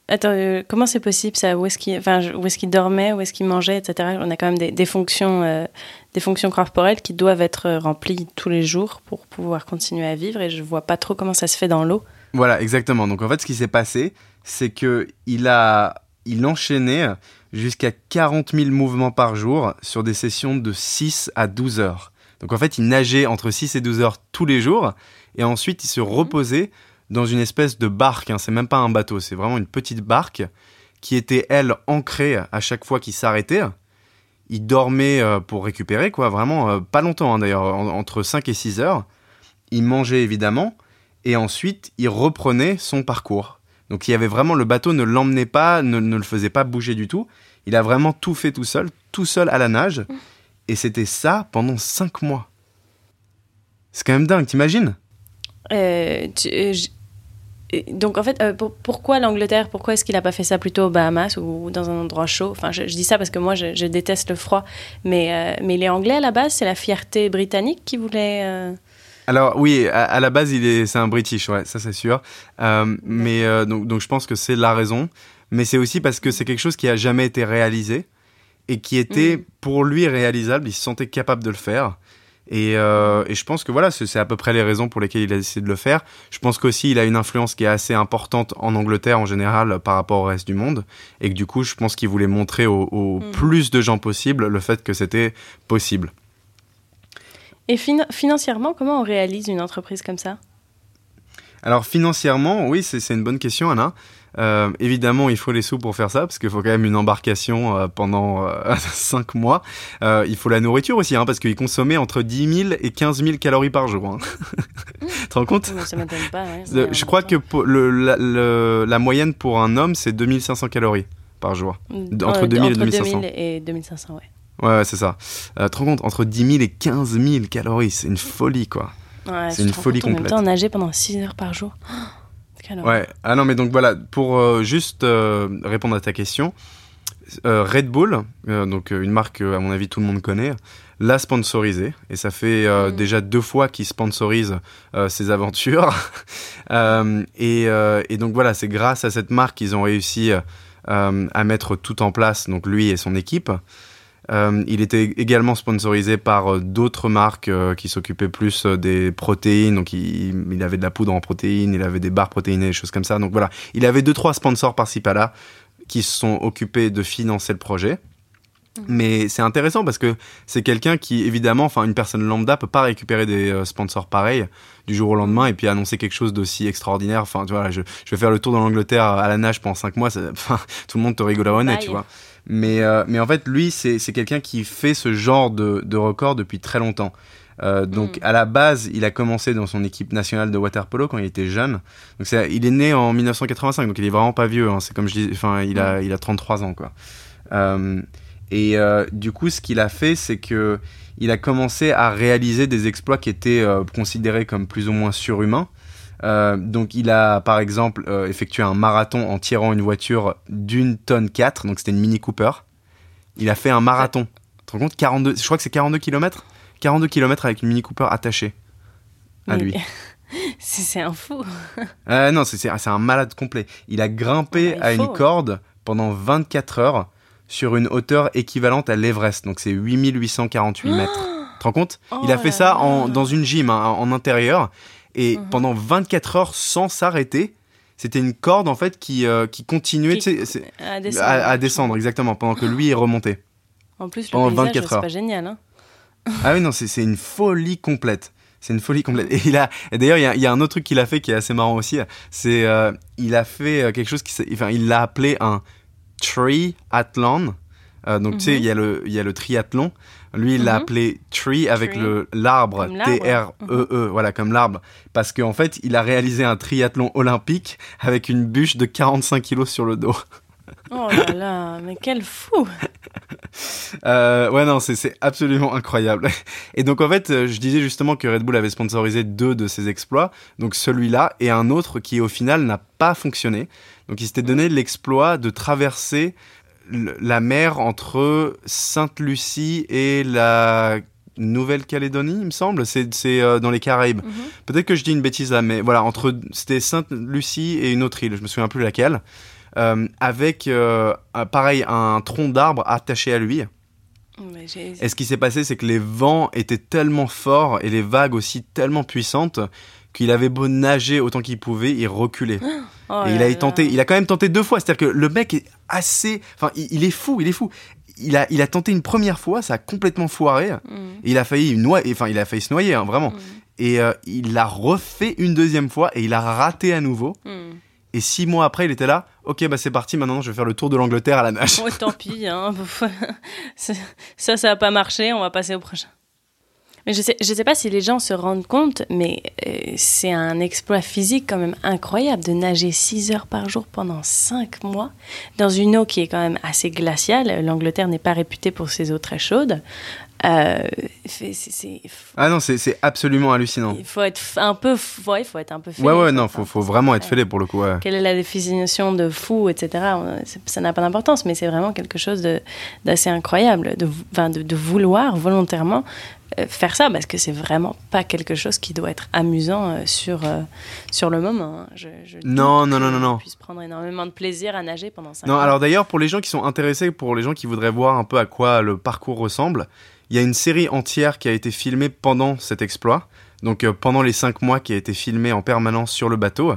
Attends, euh, comment c'est possible ça Où est-ce qu'il enfin, est qu'il dormait Où est-ce qu'il mangeait Etc. On a quand même des, des fonctions, euh, des fonctions corporelles qui doivent être remplies tous les jours pour pouvoir continuer à vivre et je vois pas trop comment ça se fait dans l'eau. Voilà, exactement. Donc en fait, ce qui s'est passé, c'est que il a, il enchaînait jusqu'à 40 000 mouvements par jour sur des sessions de 6 à 12 heures. Donc en fait, il nageait entre 6 et 12 heures tous les jours et ensuite il se reposait dans une espèce de barque. Hein. C'est même pas un bateau, c'est vraiment une petite barque qui était elle ancrée à chaque fois qu'il s'arrêtait. Il dormait euh, pour récupérer, quoi, vraiment euh, pas longtemps hein, d'ailleurs, entre 5 et 6 heures. Il mangeait évidemment et ensuite il reprenait son parcours. Donc il y avait vraiment le bateau ne l'emmenait pas, ne, ne, le faisait pas bouger du tout. Il a vraiment tout fait tout seul, tout seul à la nage. Et c'était ça pendant 5 mois. C'est quand même dingue, t'imagines? Euh, euh donc en fait, euh, pour, pourquoi l'Angleterre Pourquoi est-ce qu'il n'a pas fait ça plutôt aux Bahamas ou dans un endroit chaud? Enfin, je, je, dis ça parce que moi, je, je déteste le froid. Mais, euh, mais les Anglais, à la base, c'est la fierté britannique qui voulait... Euh, alors oui, à, à, la base, il est, c'est un British, ouais, ça c'est sûr. Euh, mais euh, donc, donc je pense que c'est la raison. Mais c'est aussi parce que c'est quelque chose qui a jamais été réalisé et qui était mmh. pour lui réalisable. Il se sentait capable de le faire. Et, euh, et je pense que voilà, c'est à peu près les raisons pour lesquelles il a décidé de le faire. Je pense qu'aussi il a une influence qui est assez importante en Angleterre en général par rapport au reste du monde. Et que du coup, je pense qu'il voulait montrer au, au mmh. plus de gens possible le fait que c'était possible. Et fin financièrement, comment on réalise une entreprise comme ça? Alors financièrement, oui, c'est une bonne question, Anna. Euh, évidemment, il faut les sous pour faire ça, parce qu'il faut quand même une embarcation euh, pendant euh, 5 mois. Euh, il faut la nourriture aussi, hein, parce qu'il consommait entre 10 000 et 15 000 calories par jour. Hein. tu te rends compte Ça m'étonne pas. Ouais, je crois que le, la, le, la, moyenne pour un homme, c'est 2500 calories par jour. Entre 2000 entre et 2500. 2000 et 2500, ouais. Ouais, ouais c'est ça. Euh, te rends compte, entre 10 000 et 15 000 calories, c'est une folie, quoi. Ouais, c'est une folie complète. En même temps, nager pendant 6 heures par jour. Ouais, ah non, mais donc voilà, pour euh, juste euh, répondre à ta question, euh, Red Bull, donc une marque à mon avis tout le monde connaît, l'a sponsorisé et ça fait mmh. déjà deux fois qu'il sponsorise ses aventures. et, et, donc voilà, c'est grâce à cette marque qu'ils ont réussi à mettre tout en place, donc lui et son équipe. Euh, il était également sponsorisé par euh, d'autres marques euh, qui s'occupaient plus des protéines. Donc, il, il, avait de la poudre en protéines, il avait des barres protéinées, des choses comme ça. Donc, voilà. Il avait deux, trois sponsors par-ci, par-là qui se sont occupés de financer le projet. Mmh. Mais c'est intéressant parce que c'est quelqu'un qui, évidemment, enfin, une personne lambda peut pas récupérer des sponsors pareils du jour au lendemain et puis annoncer quelque chose d'aussi extraordinaire. Enfin, tu vois, je, je, vais faire le tour de l'Angleterre à la nage pendant 5 mois. Enfin, tout le monde te rigole au nez, tu vois. Mais, euh, mais en fait, lui, c'est quelqu'un qui fait ce genre de, de record depuis très longtemps. Euh, donc mm. à la base, il a commencé dans son équipe nationale de water polo quand il était jeune. Donc est, il est né en 1985, donc il est vraiment pas vieux. Hein. C'est comme je dis, enfin il a mm. il a 33 ans quoi. Euh, et euh, du coup, ce qu'il a fait, c'est que il a commencé à réaliser des exploits qui étaient considérés comme plus ou moins surhumains. Euh, donc il a par exemple euh, effectué un marathon en tirant une voiture d'une tonne 4, donc c'était une Mini Cooper. Il a fait un marathon. Tu te rends compte? 42, Je crois que c'est 42 km 42 km avec une Mini Cooper attachée à lui. c'est un fou. euh, non, c'est un malade complet. Il a grimpé ouais, il à faut, une corde pendant 24 heures sur une hauteur équivalente à l'Everest. Donc c'est 8848 oh mètres. Tu te rends compte? Oh Il a fait ça en, dans une gym, hein, en intérieur. Et mmh. pendant 24 heures sans s'arrêter, c'était une corde en fait qui, euh, qui continuait qui, à, descendre. À, à descendre. exactement pendant que lui est remonté. En plus, pendant le paysage, 24 heures. C'est pas génial. Hein ah oui, non, c'est une folie complète. C'est une folie complète. Et il a, d'ailleurs, il, y a un autre truc qu'il a fait qui est assez marrant aussi. C'est, euh, il a fait euh, quelque chose qui, enfin, il l'a appelé un triathlon. Euh, donc, mm -hmm. tu sais, il y a le, il y a le triathlon. Lui, il l'a mm -hmm. appelé tree avec tree. le l'arbre T-R-E-E, -E, -E, voilà, comme l'arbre. Parce qu'en fait, il a réalisé un triathlon olympique avec une bûche de 45 kilos sur le dos. Oh là là, mais quel fou euh, Ouais, non, c'est absolument incroyable. Et donc, en fait, euh, je disais justement que Red Bull avait sponsorisé deux de ses exploits. Donc, celui-là et un autre qui, au final, n'a pas fonctionné. Donc, il s'était donné l'exploit de traverser la mer entre Sainte-Lucie et la Nouvelle-Calédonie, il me semble. C'est euh, dans les Caraïbes. Mhm. Peut-être que je dis une bêtise là, mais voilà, entre c'était Sainte-Lucie et une autre île, je me souviens plus laquelle, euh, avec euh, pareil un tronc d'arbre attaché à lui. Mais Et ce qui s'est passé, c'est que les vents étaient tellement forts et les vagues aussi tellement puissantes qu'il avait beau nager autant qu'il pouvait, il reculait. Oh et il a tenté, il a quand même tenté deux fois. C'est-à-dire que le mec est assez, enfin, il, il est fou, il est fou. Il a, il a tenté une première fois, ça a complètement foiré. Mm, Et il a failli noyer, enfin, il a failli se noyer, hein, vraiment. mm, Et euh, il l'a refait une deuxième fois et il a raté à nouveau. mm. Et six mois après, il était là. Ok, bah c'est parti. Maintenant, je vais faire le tour de l'Angleterre à la nage. Oh, tant pis, hein. Ça, ça n'a pas marché, on va passer au prochain. Mais je sais, je sais pas si les gens se rendent compte, mais euh, c'est un exploit physique quand même incroyable de nager 6 heures par jour pendant 5 mois dans une eau qui est quand même assez glaciale. L'Angleterre n'est pas réputée pour ses eaux très chaudes. Euh, Ah non, c'est absolument hallucinant. il faut être un peu, ouais, il faut être un peu fêlé, Ouais, ouais, non, faut, faut vraiment être fêlé pour le coup. Ouais. Quelle est la définition de fou, etc. Ça n'a pas d'importance, mais c'est vraiment quelque chose d'assez incroyable, de, vouloir volontairement faire ça, parce que c'est vraiment pas quelque chose qui doit être amusant euh, sur, euh, sur le moment. hein. Je, je Non, non, non, non, non. on puisse prendre énormément de plaisir à nager pendant ça. Non, alors d'ailleurs, pour les gens qui sont intéressés, pour les gens qui voudraient voir un peu à quoi le parcours ressemble, il y a une série entière qui a été filmée pendant cet exploit, donc euh, pendant les cinq mois qui a été filmée en permanence sur le bateau,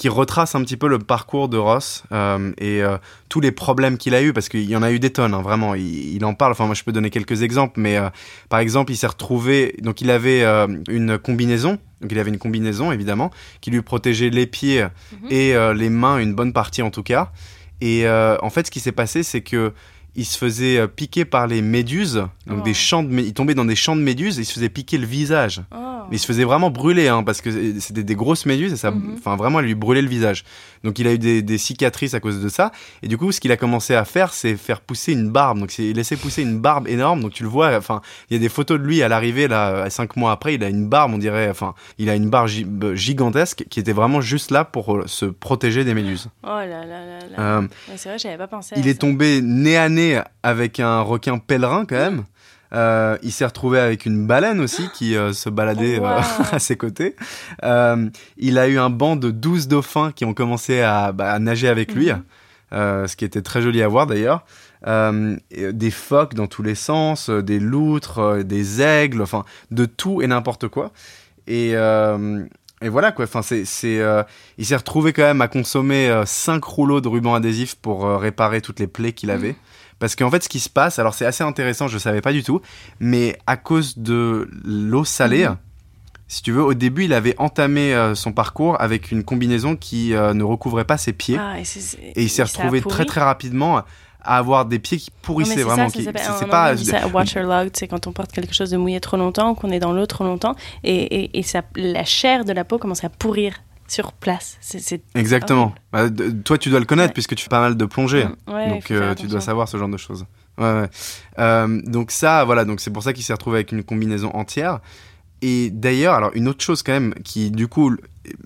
qui retrace un petit peu le parcours de Ross euh, et euh, tous les problèmes qu'il a eu, parce qu'il y en a eu des tonnes, hein, vraiment. Il, il en parle. Enfin, moi, je peux donner quelques exemples, mais euh, par exemple, il s'est retrouvé. Donc, il avait une combinaison. Donc, il avait une combinaison, évidemment, qui lui protégeait les pieds Mhm. et les mains, une bonne partie en tout cas. Et en fait, ce qui s'est passé, c'est que il se faisait piquer par les méduses, donc Oh. des champs de, mé- il tombait dans des champs de méduses et il se faisait piquer le visage. Oh. Mais il se faisait vraiment brûler, hein, parce que c'était des grosses méduses et ça, Mhm. vraiment, elle lui brûlait le visage. Donc il a eu des, des cicatrices à cause de ça. Et du coup, ce qu'il a commencé à faire, c'est faire pousser une barbe. Donc il laissait pousser une barbe énorme. Donc tu le vois, enfin, il y a des photos de lui à l'arrivée là, cinq mois après, il a une barbe, on dirait, enfin, il a une barbe gi- gigantesque qui était vraiment juste là pour euh, se protéger des méduses. Oh là là là là. Euh, c'est vrai, j'avais pas pensé. à il est tombé nez à nez avec un requin pèlerin quand même. Euh, il s'est retrouvé avec une baleine aussi qui euh, se baladait Oh, euh, wow. à ses côtés. Euh, il a eu un banc de 12 dauphins qui ont commencé à, bah, à nager avec lui, Mhm. euh, ce qui était très joli à voir d'ailleurs. Euh, des phoques dans tous les sens, euh, des loutres, euh, des aigles, enfin de tout et n'importe quoi. Et, euh, et voilà quoi. Enfin c'est c'est euh, il s'est retrouvé quand même à consommer 5 rouleaux de ruban adhésif pour euh, réparer toutes les plaies qu'il avait. Parce qu'en fait, ce qui se passe, alors c'est assez intéressant, je savais pas du tout, mais à cause de l'eau salée, Mhm. si tu veux, au début, il avait entamé euh, son parcours avec une combinaison qui euh, ne recouvrait pas ses pieds. Ah, et, il s'est retrouvé très très rapidement à avoir des pieds qui pourrissaient vraiment. ça, qui- c'est pas. on dit ça waterlogged, c'est quand on porte quelque chose de mouillé trop longtemps, qu'on est dans l'eau trop longtemps, et, et, et ça, la chair de la peau commence à pourrir sur place. C'est, c'est- Exactement. Bah, de- toi, tu dois le connaître Ouais. puisque tu fais pas mal de plongées. Mm, ouais, donc euh, tu dois savoir ce genre de choses. Ouais. Euh, donc ça, voilà, donc c'est pour ça qu'il s'est retrouvé avec une combinaison entière. Et d'ailleurs, alors une autre chose quand même qui du coup,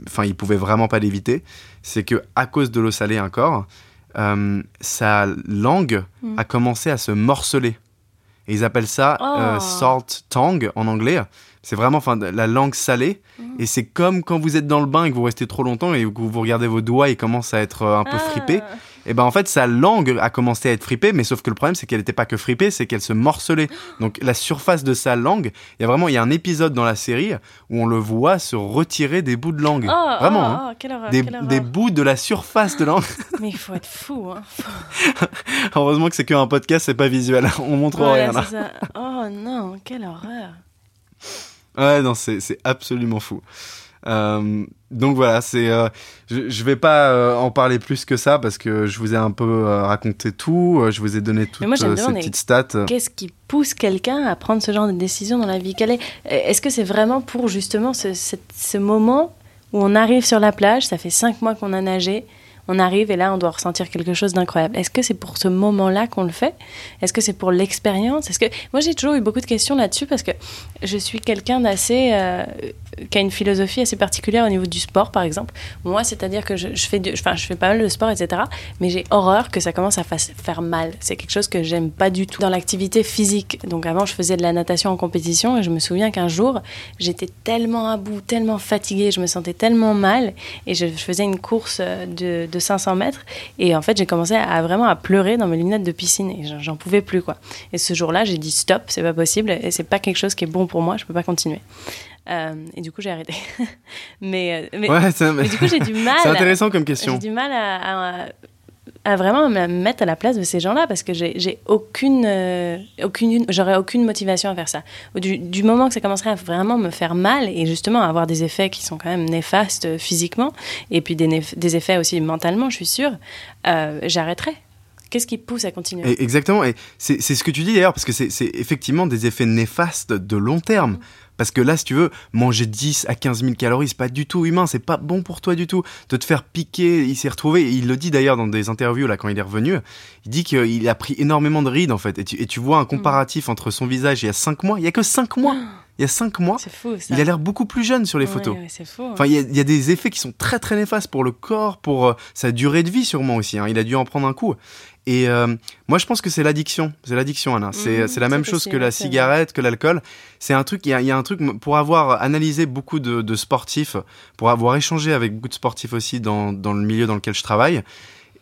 enfin, il pouvait vraiment pas l'éviter, c'est que à cause de l'eau salée encore, euh, sa langue Mm. a commencé à se morceler. Et ils appellent ça euh, Oh. salt tongue en anglais. C'est vraiment enfin la langue salée. Mm. Et c'est comme quand vous êtes dans le bain et que vous restez trop longtemps et que vous regardez vos doigts et commencent à être euh, un peu Ah. fripés. Et ben en fait sa langue a commencé à être fripée, mais sauf que le problème c'est qu'elle n'était pas que fripée, c'est qu'elle se morcelait. Donc la surface de sa langue, il y a vraiment il y a un épisode dans la série où on le voit se retirer des bouts de langue. Oh, vraiment. oh, hein. oh, quelle horreur, Des, quelle horreur. des bouts de la surface de langue. Mais il faut être fou. Hein. Heureusement que c'est qu'un podcast, c'est pas visuel. On montre Ouais, rien là. ça. Oh non, quelle horreur. Ouais, non, c'est absolument fou. Euh, donc voilà, c'est. euh, je, je vais pas euh, en parler plus que ça parce que je vous ai un peu raconté tout. je vous ai donné toutes moi, ces petites stats. Qu'est-ce qui pousse quelqu'un à prendre ce genre de décision dans la vie? Quelle est- Est-ce que c'est vraiment pour justement ce, cette- ce moment où on arrive sur la plage, ça fait cinq mois qu'on a nagé, on arrive et là, on doit ressentir quelque chose d'incroyable. Est-ce que c'est pour ce moment-là qu'on le fait? Est-ce que c'est pour l'expérience? Est-ce que moi, j'ai toujours eu beaucoup de questions là-dessus parce que je suis quelqu'un d'assez euh, qui a une philosophie assez particulière au niveau du sport, par exemple. Moi, c'est-à-dire que je, fais, enfin, je fais pas mal de sport, etc. Mais j'ai horreur que ça commence à faire mal. C'est quelque chose que j'aime pas du tout dans l'activité physique. Donc avant, je faisais de la natation en compétition et je me souviens qu'un jour, j'étais tellement à bout, tellement fatiguée, je me sentais tellement mal et je, faisais une course de, de, 500 mètres et en fait, j'ai commencé à, vraiment à pleurer dans mes lunettes de piscine et j'en pouvais plus quoi. Et ce jour-là, j'ai dit stop, c'est pas possible et c'est pas quelque chose qui est bon pour moi, je peux pas continuer. Euh, et du coup, j'ai arrêté. mais, euh, mais, du coup, j'ai du mal. C'est intéressant comme question. J'ai du mal à, à, vraiment me mettre à la place de ces gens-là parce que j'ai aucune, euh, aucune, j'aurais aucune motivation à faire ça. Du, du, moment que ça commencerait à vraiment me faire mal et justement à avoir des effets qui sont quand même néfastes physiquement et puis des, des effets aussi mentalement, je suis sûre, j'arrêterai. Qu'est-ce qui pousse à continuer Exactement, et c'est ce que tu dis d'ailleurs, parce que c'est effectivement des effets néfastes de long terme. Parce que là, si tu veux, manger 10 à 15 000 calories, c'est pas du tout humain, c'est pas bon pour toi du tout. De te faire piquer, il s'est retrouvé, il le dit d'ailleurs dans des interviews là quand il est revenu, il dit qu'il a pris énormément de rides en fait. Et tu, et tu vois un comparatif entre son visage il y a 5 mois, il y a que 5 mois il y a 5 mois, fou, il a l'air beaucoup plus jeune sur les photos. fou, Enfin, il y, a, des effets qui sont très très néfastes pour le corps, pour euh, sa durée de vie sûrement aussi. Hein. Il a dû en prendre un coup. Et euh, moi, je pense que c'est l'addiction. C'est l'addiction, Anna. C'est mhm, la même chose que la cigarette, que l'alcool. C'est un truc. Il y, a, un truc pour avoir analysé beaucoup de, sportifs, pour avoir échangé avec beaucoup de sportifs aussi dans, dans le milieu dans lequel je travaille.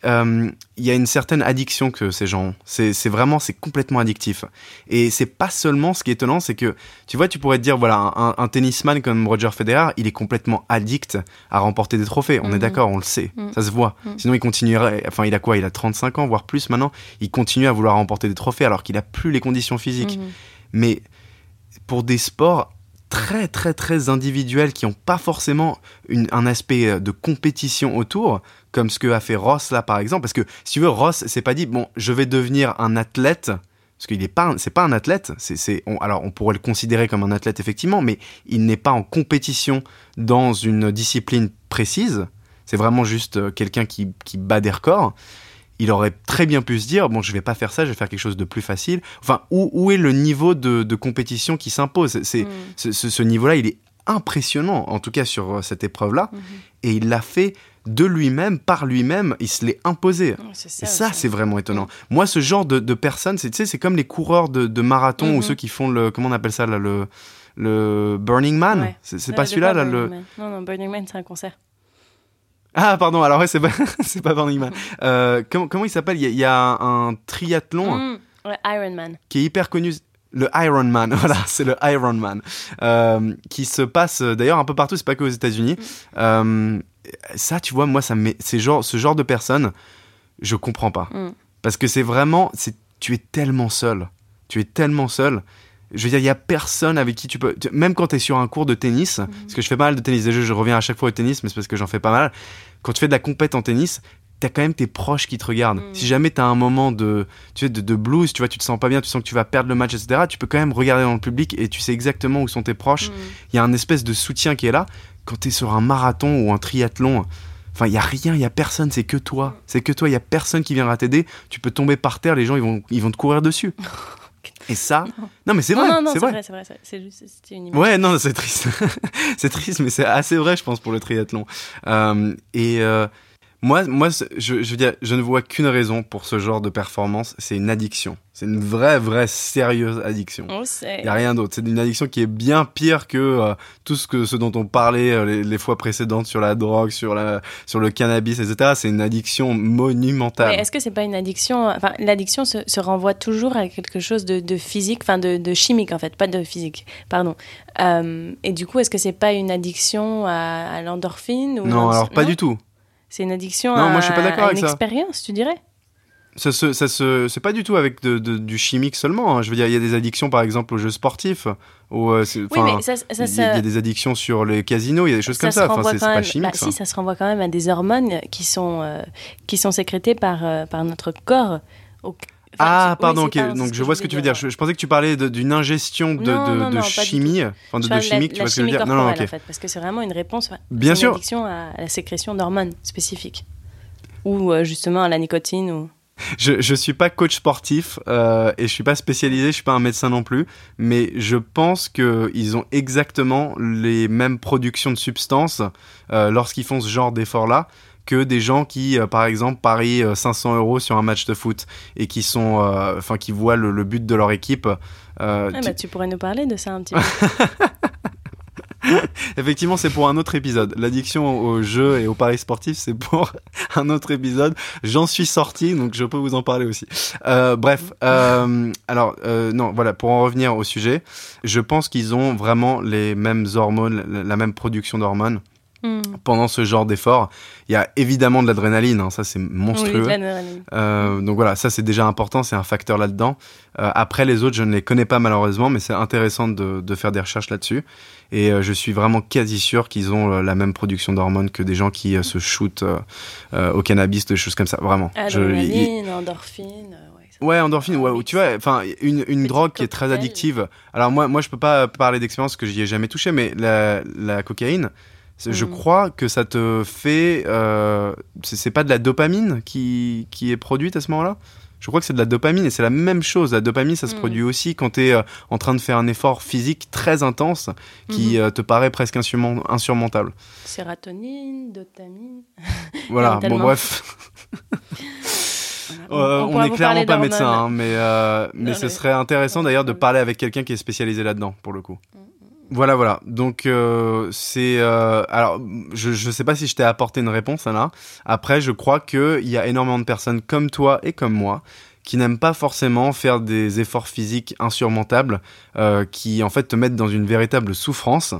Euh, il y a une certaine addiction que ces gens ont. C'est vraiment, c'est complètement addictif. Et c'est pas seulement, ce qui est étonnant, c'est que, tu vois, tu pourrais te dire, voilà, un, un, tennisman comme Roger Federer, il est complètement addict à remporter des trophées. On est mhm. d'accord, on le sait, mhm. ça se voit. Mhm. Sinon, il continuerait, enfin, il a quoi? Il a 35 ans, voire plus maintenant. Il continue à vouloir remporter des trophées alors qu'il a plus les conditions physiques. Mais pour des sports très très très individuels qui n'ont pas forcément une, un aspect de compétition autour, comme ce que a fait Ross là par exemple. Parce que si tu veux, Ross s'est pas dit bon, je vais devenir un athlète. Parce qu'il n'est pas, c'est pas un athlète. C'est, alors on pourrait le considérer comme un athlète effectivement, mais il n'est pas en compétition dans une discipline précise. C'est vraiment juste euh, quelqu'un qui, qui bat des records il aurait très bien pu se dire bon je vais pas faire ça je vais faire quelque chose de plus facile enfin où, où est le niveau de, de compétition qui s'impose? C'est mm. ce, ce, niveau là il est impressionnant en tout cas sur euh, cette épreuve là mm-hmm. et il l'a fait de lui-même, par lui-même, il se l'est imposé. ça, et ça, c'est vraiment étonnant. Moi, ce genre de, de personnes, c'est comme les coureurs de, marathon ou mm-hmm. ceux qui font le. Comment on appelle ça là, le, le Burning Man C'est pas celui-là là, le... Non, non, Burning Man, c'est un concert. Ah, pardon, alors ouais, c'est pas, c'est pas Burning Man. Euh, comment, comment il s'appelle? Il, y, a, un, triathlon. Le Ironman. Qui est hyper connu. Le Ironman, voilà, c'est le Ironman. Euh, qui se passe d'ailleurs un peu partout, c'est pas que aux États-Unis. Mm. Euh, ça, tu vois, moi, ça me c'est genre, ce genre de personne, je comprends pas. Mm. Parce que c'est vraiment, c'est, tu es tellement seul. Tu es tellement seul. Je veux dire, il y a personne avec qui tu peux. Même quand tu es sur un cours de tennis, mm. parce que je fais pas mal de tennis, déjà, je reviens à chaque fois au tennis, mais c'est parce que j'en fais pas mal. Quand tu fais de la compète en tennis, t'as quand même tes proches qui te regardent. Mm. Si jamais t'as un moment de, tu sais, de, de, blues, tu vois, tu te sens pas bien, tu sens que tu vas perdre le match, etc., tu peux quand même regarder dans le public et tu sais exactement où sont tes proches. Il y a un espèce de soutien qui est là quand tu es sur un marathon ou un triathlon, enfin, il y a rien, il y a personne, c'est que toi. C'est que toi, il y a personne qui viendra t'aider. Tu peux tomber par terre, les gens, ils vont, ils vont te courir dessus. Et ça, non, mais c'est vrai, c'est vrai, c'est vrai, c'est juste, une image. Ouais, non, c'est triste, c'est triste, mais c'est assez vrai, je pense, pour le triathlon. Euh, et euh, moi, moi, je, je veux dire, je ne vois qu'une raison pour ce genre de performance, c'est une addiction. C'est une vraie, vraie, sérieuse addiction. Il n'y a rien d'autre. C'est une addiction qui est bien pire que euh, tout ce, que, ce dont on parlait euh, les, fois précédentes sur la drogue, sur, la, sur le cannabis, etc. C'est une addiction monumentale. Est-ce que c'est pas une addiction Enfin, l'addiction se, se, renvoie toujours à quelque chose de, de physique, enfin de, de, chimique en fait, pas de physique, pardon. Euh, et du coup, est-ce que c'est pas une addiction à, à l'endorphine Non, alors pas du tout. C'est une addiction non, à, moi, je suis pas d'accord avec une expérience, tu dirais? Ça se, ça se, c'est pas du tout avec de, du chimique seulement. Hein. Je veux dire, il y a des addictions par exemple aux jeux sportifs. Ou, euh, oui, mais ça, ça, il, y a, des addictions sur les casinos, il y a des choses comme ça. Enfin, c'est pas chimique. Bah, ça. Si, ça se renvoie quand même à des hormones qui sont, euh, qui sont sécrétées par, euh, par notre corps. Au, ah, pardon, ok. Donc je vois ce que tu veux dire. Je, pensais que tu parlais d'une ingestion de, de, chimie, enfin de, chimique, tu vois ce que je veux dire Non, non, ok. En fait, parce que c'est vraiment une réponse, Bien une sûr. addiction à la sécrétion d'hormones spécifiques. ou euh, justement à la nicotine ou... Je, je suis pas coach sportif euh, et je suis pas spécialisé, je suis pas un médecin non plus, mais je pense qu'ils ont exactement les mêmes productions de substances euh, lorsqu'ils font ce genre d'effort-là que des gens qui, euh, par exemple, parient euh, 500 euros sur un match de foot et qui sont, euh, enfin, qui voient le, le but de leur équipe. euh, Ah tu- bah, tu pourrais nous parler de ça un petit peu. Effectivement, c'est pour un autre épisode. L'addiction aux jeux et aux paris sportifs, c'est pour un autre épisode. J'en suis sorti, donc je peux vous en parler aussi. Euh, bref, euh, alors euh, non, voilà, pour en revenir au sujet, je pense qu'ils ont vraiment les mêmes hormones, la même production d'hormones Hmm. pendant ce genre d'effort. Il y a évidemment de l'adrénaline, hein, ça c'est monstrueux. Euh, donc voilà, ça c'est déjà important, c'est un facteur là-dedans. Euh, après les autres, je ne les connais pas malheureusement, mais c'est intéressant de, de faire des recherches là-dessus. Et euh, je suis vraiment quasi sûr qu'ils ont la même production d'hormones que des gens qui se shootent au cannabis, des choses comme ça, vraiment. Je- Adrénaline, endorphine. euh, ouais, endorphine, ouais, ou tu vois, enfin, une, une drogue qui est très addictive. Alors moi, moi, je peux pas parler d'expérience parce que j'y ai jamais touché, mais la, la cocaïne, je Mm. crois que ça te fait, euh, c'est pas de la dopamine qui, qui est produite à ce moment-là? Je crois que c'est de la dopamine et c'est la même chose. La dopamine, ça se Mm. produit aussi quand tu es en train de faire un effort physique très intense qui Mhm. euh, te paraît presque insurmon- insurmontable. Sérotonine, dopamine. Voilà, bon bref. Euh, on n'est clairement pas médecin, hein, mais, euh, mais Non, ce serait intéressant d'ailleurs de parler avec quelqu'un qui est spécialisé là-dedans, pour le coup. Voilà, voilà. Donc, euh, c'est. euh, alors, je ne sais pas si je t'ai apporté une réponse, Anna. Après, je crois qu'il y a énormément de personnes comme toi et comme moi qui n'aiment pas forcément faire des efforts physiques insurmontables, euh, qui en fait te mettent dans une véritable souffrance.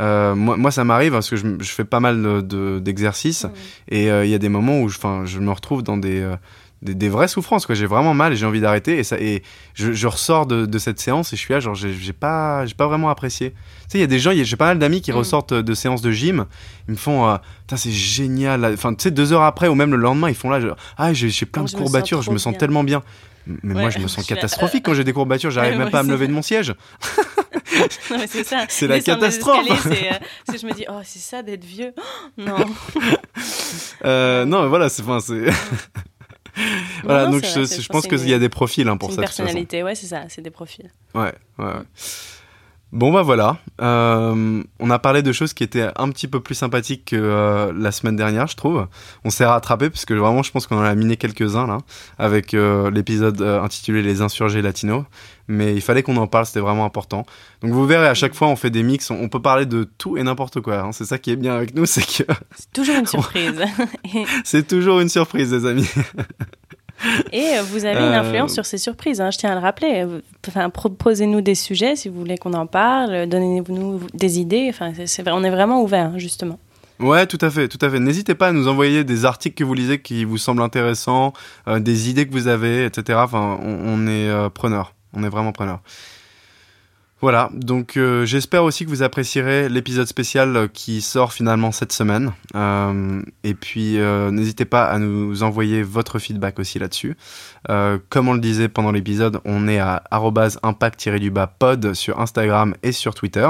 Euh, moi, moi, ça m'arrive parce que je, je fais pas mal de- de- d'exercices. Mm. Et euh, il y a des moments où je, je me retrouve dans des, euh, des, des vraies souffrances. quoi. J'ai vraiment mal et j'ai envie d'arrêter. Et, ça, et je, je ressors de, de cette séance et je suis là, genre, j'ai j'ai pas, j'ai pas vraiment apprécié. Tu sais, il y a des gens, j'ai pas mal d'amis qui Mm. ressortent de séances de gym. Ils me font, euh, putain, c'est génial. Enfin, tu sais, deux heures après ou même le lendemain, ils font là, genre, ah, j'ai j'ai plein Oh, de je me sens courbatures, je me sens bien. tellement bien. Mais moi, je me sens catastrophique quand j'ai des courbatures. J'arrive Ouais, même pas à me lever de mon siège. Non, mais c'est ça. C'est la catastrophe. escaliers, C'est, euh, je me dis, oh, c'est ça d'être vieux. non. Euh, non, mais voilà, c'est, enfin, c'est. Voilà, Non, donc je, pense qu'il y a des profils hein, pour une ça. de toute façon. personnalité, ouais, c'est ça, c'est des profils. Ouais, ouais. ouais. Bon bah voilà, Euh, on a parlé de choses qui étaient un petit peu plus sympathiques que euh, la semaine dernière, je trouve. On s'est rattrapé parce que vraiment, je pense qu'on en a miné quelques-uns là, avec euh, l'épisode intitulé Les insurgés latinos. Mais il fallait qu'on en parle, c'était vraiment important. Donc vous verrez, à chaque fois, on fait des mix, on, peut parler de tout et n'importe quoi. hein. C'est ça qui est bien avec nous, c'est que C'est toujours une surprise. c'est toujours une surprise, les amis. et, euh, vous avez une Euh, influence sur ces surprises, hein, je tiens à le rappeler. Enfin, proposez-nous des sujets si vous voulez qu'on en parle, donnez-nous des idées. Enfin, vrai, on est vraiment ouvert, hein, justement. Ouais, tout à fait, tout à fait. N'hésitez pas à nous envoyer des articles que vous lisez qui vous semblent intéressants, euh, des idées que vous avez, etc. Enfin, on, on est euh, preneur. On est vraiment preneur. Voilà, donc euh, j'espère aussi que vous apprécierez l'épisode spécial euh, qui sort finalement cette semaine. Euh, et puis n'hésitez pas à nous envoyer votre feedback aussi là-dessus. Comme on le disait pendant l'épisode, on est à arobase impact-du-bas pod sur Instagram et sur Twitter.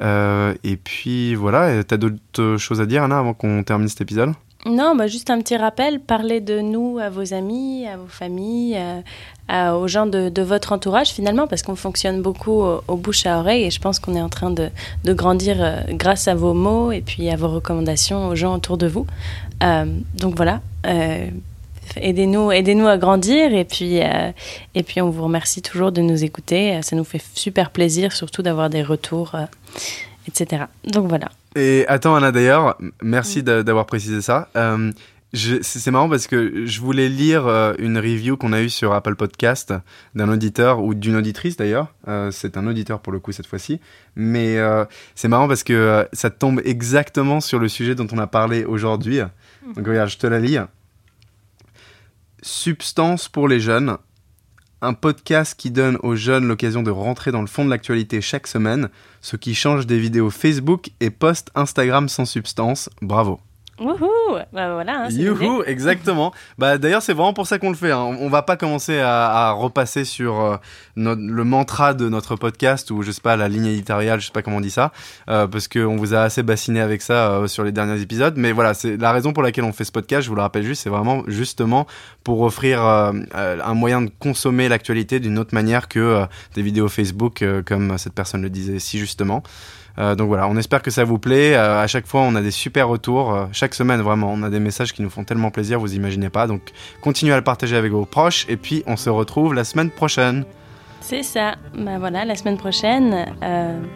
Et puis voilà, t'as d'autres choses à dire Anna avant qu'on termine cet épisode? Non, bah, juste un petit rappel, parlez de nous à vos amis, à vos familles, à- aux gens de, votre entourage finalement, parce qu'on fonctionne beaucoup au, au bouche à oreille et je pense qu'on est en train de, grandir euh, grâce à vos mots et puis à vos recommandations aux gens autour de vous. Euh, donc voilà, euh, aidez-nous aidez-nous à grandir et puis, euh, et puis on vous remercie toujours de nous écouter. Ça nous fait super plaisir, surtout d'avoir des retours, euh, etc. Donc voilà. Et attends Anna d'ailleurs, merci d'a- d'avoir précisé ça. Euh, c'est marrant parce que je voulais lire euh, une review qu'on a eue sur Apple Podcast d'un auditeur ou d'une auditrice d'ailleurs. Euh, c'est un auditeur pour le coup cette fois-ci. Mais euh, c'est marrant parce que ça tombe exactement sur le sujet dont on a parlé aujourd'hui. Donc regarde, je te la lis. Substance pour les jeunes. Un podcast qui donne aux jeunes l'occasion de rentrer dans le fond de l'actualité chaque semaine, ce qui change des vidéos Facebook et posts Instagram sans substance. Bravo. Wouhou Bah voilà. Hein, Youhou, exactement. bah d'ailleurs, c'est vraiment pour ça qu'on le fait. Hein. On va pas commencer à, repasser sur euh, le mantra de notre podcast ou je sais pas la ligne éditoriale, je sais pas comment on dit ça, euh, parce qu'on vous a assez bassiné avec ça euh, sur les derniers épisodes. Mais voilà, c'est la raison pour laquelle on fait ce podcast. Je vous le rappelle juste, c'est vraiment justement pour offrir un moyen de consommer l'actualité d'une autre manière que des vidéos Facebook, comme cette personne le disait si justement. Euh, donc voilà, on espère que ça vous plaît. Euh, à chaque fois, on a des super retours. Euh, chaque semaine, vraiment, on a des messages qui nous font tellement plaisir, vous imaginez pas. Donc continuez à le partager avec vos proches. Et puis, on se retrouve la semaine prochaine. C'est ça. Bah voilà, la semaine prochaine.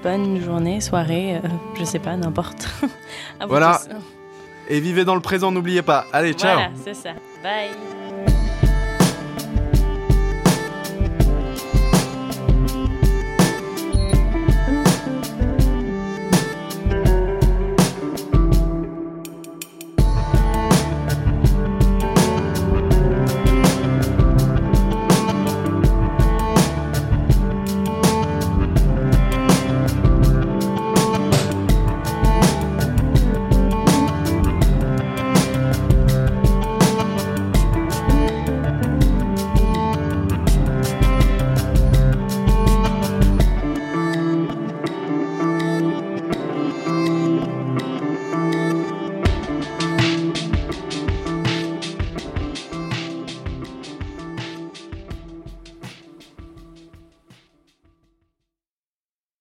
bonne journée, soirée, je sais pas, n'importe. voilà. Et vivez dans le présent, n'oubliez pas. Allez, ciao. Voilà, c'est ça. Bye.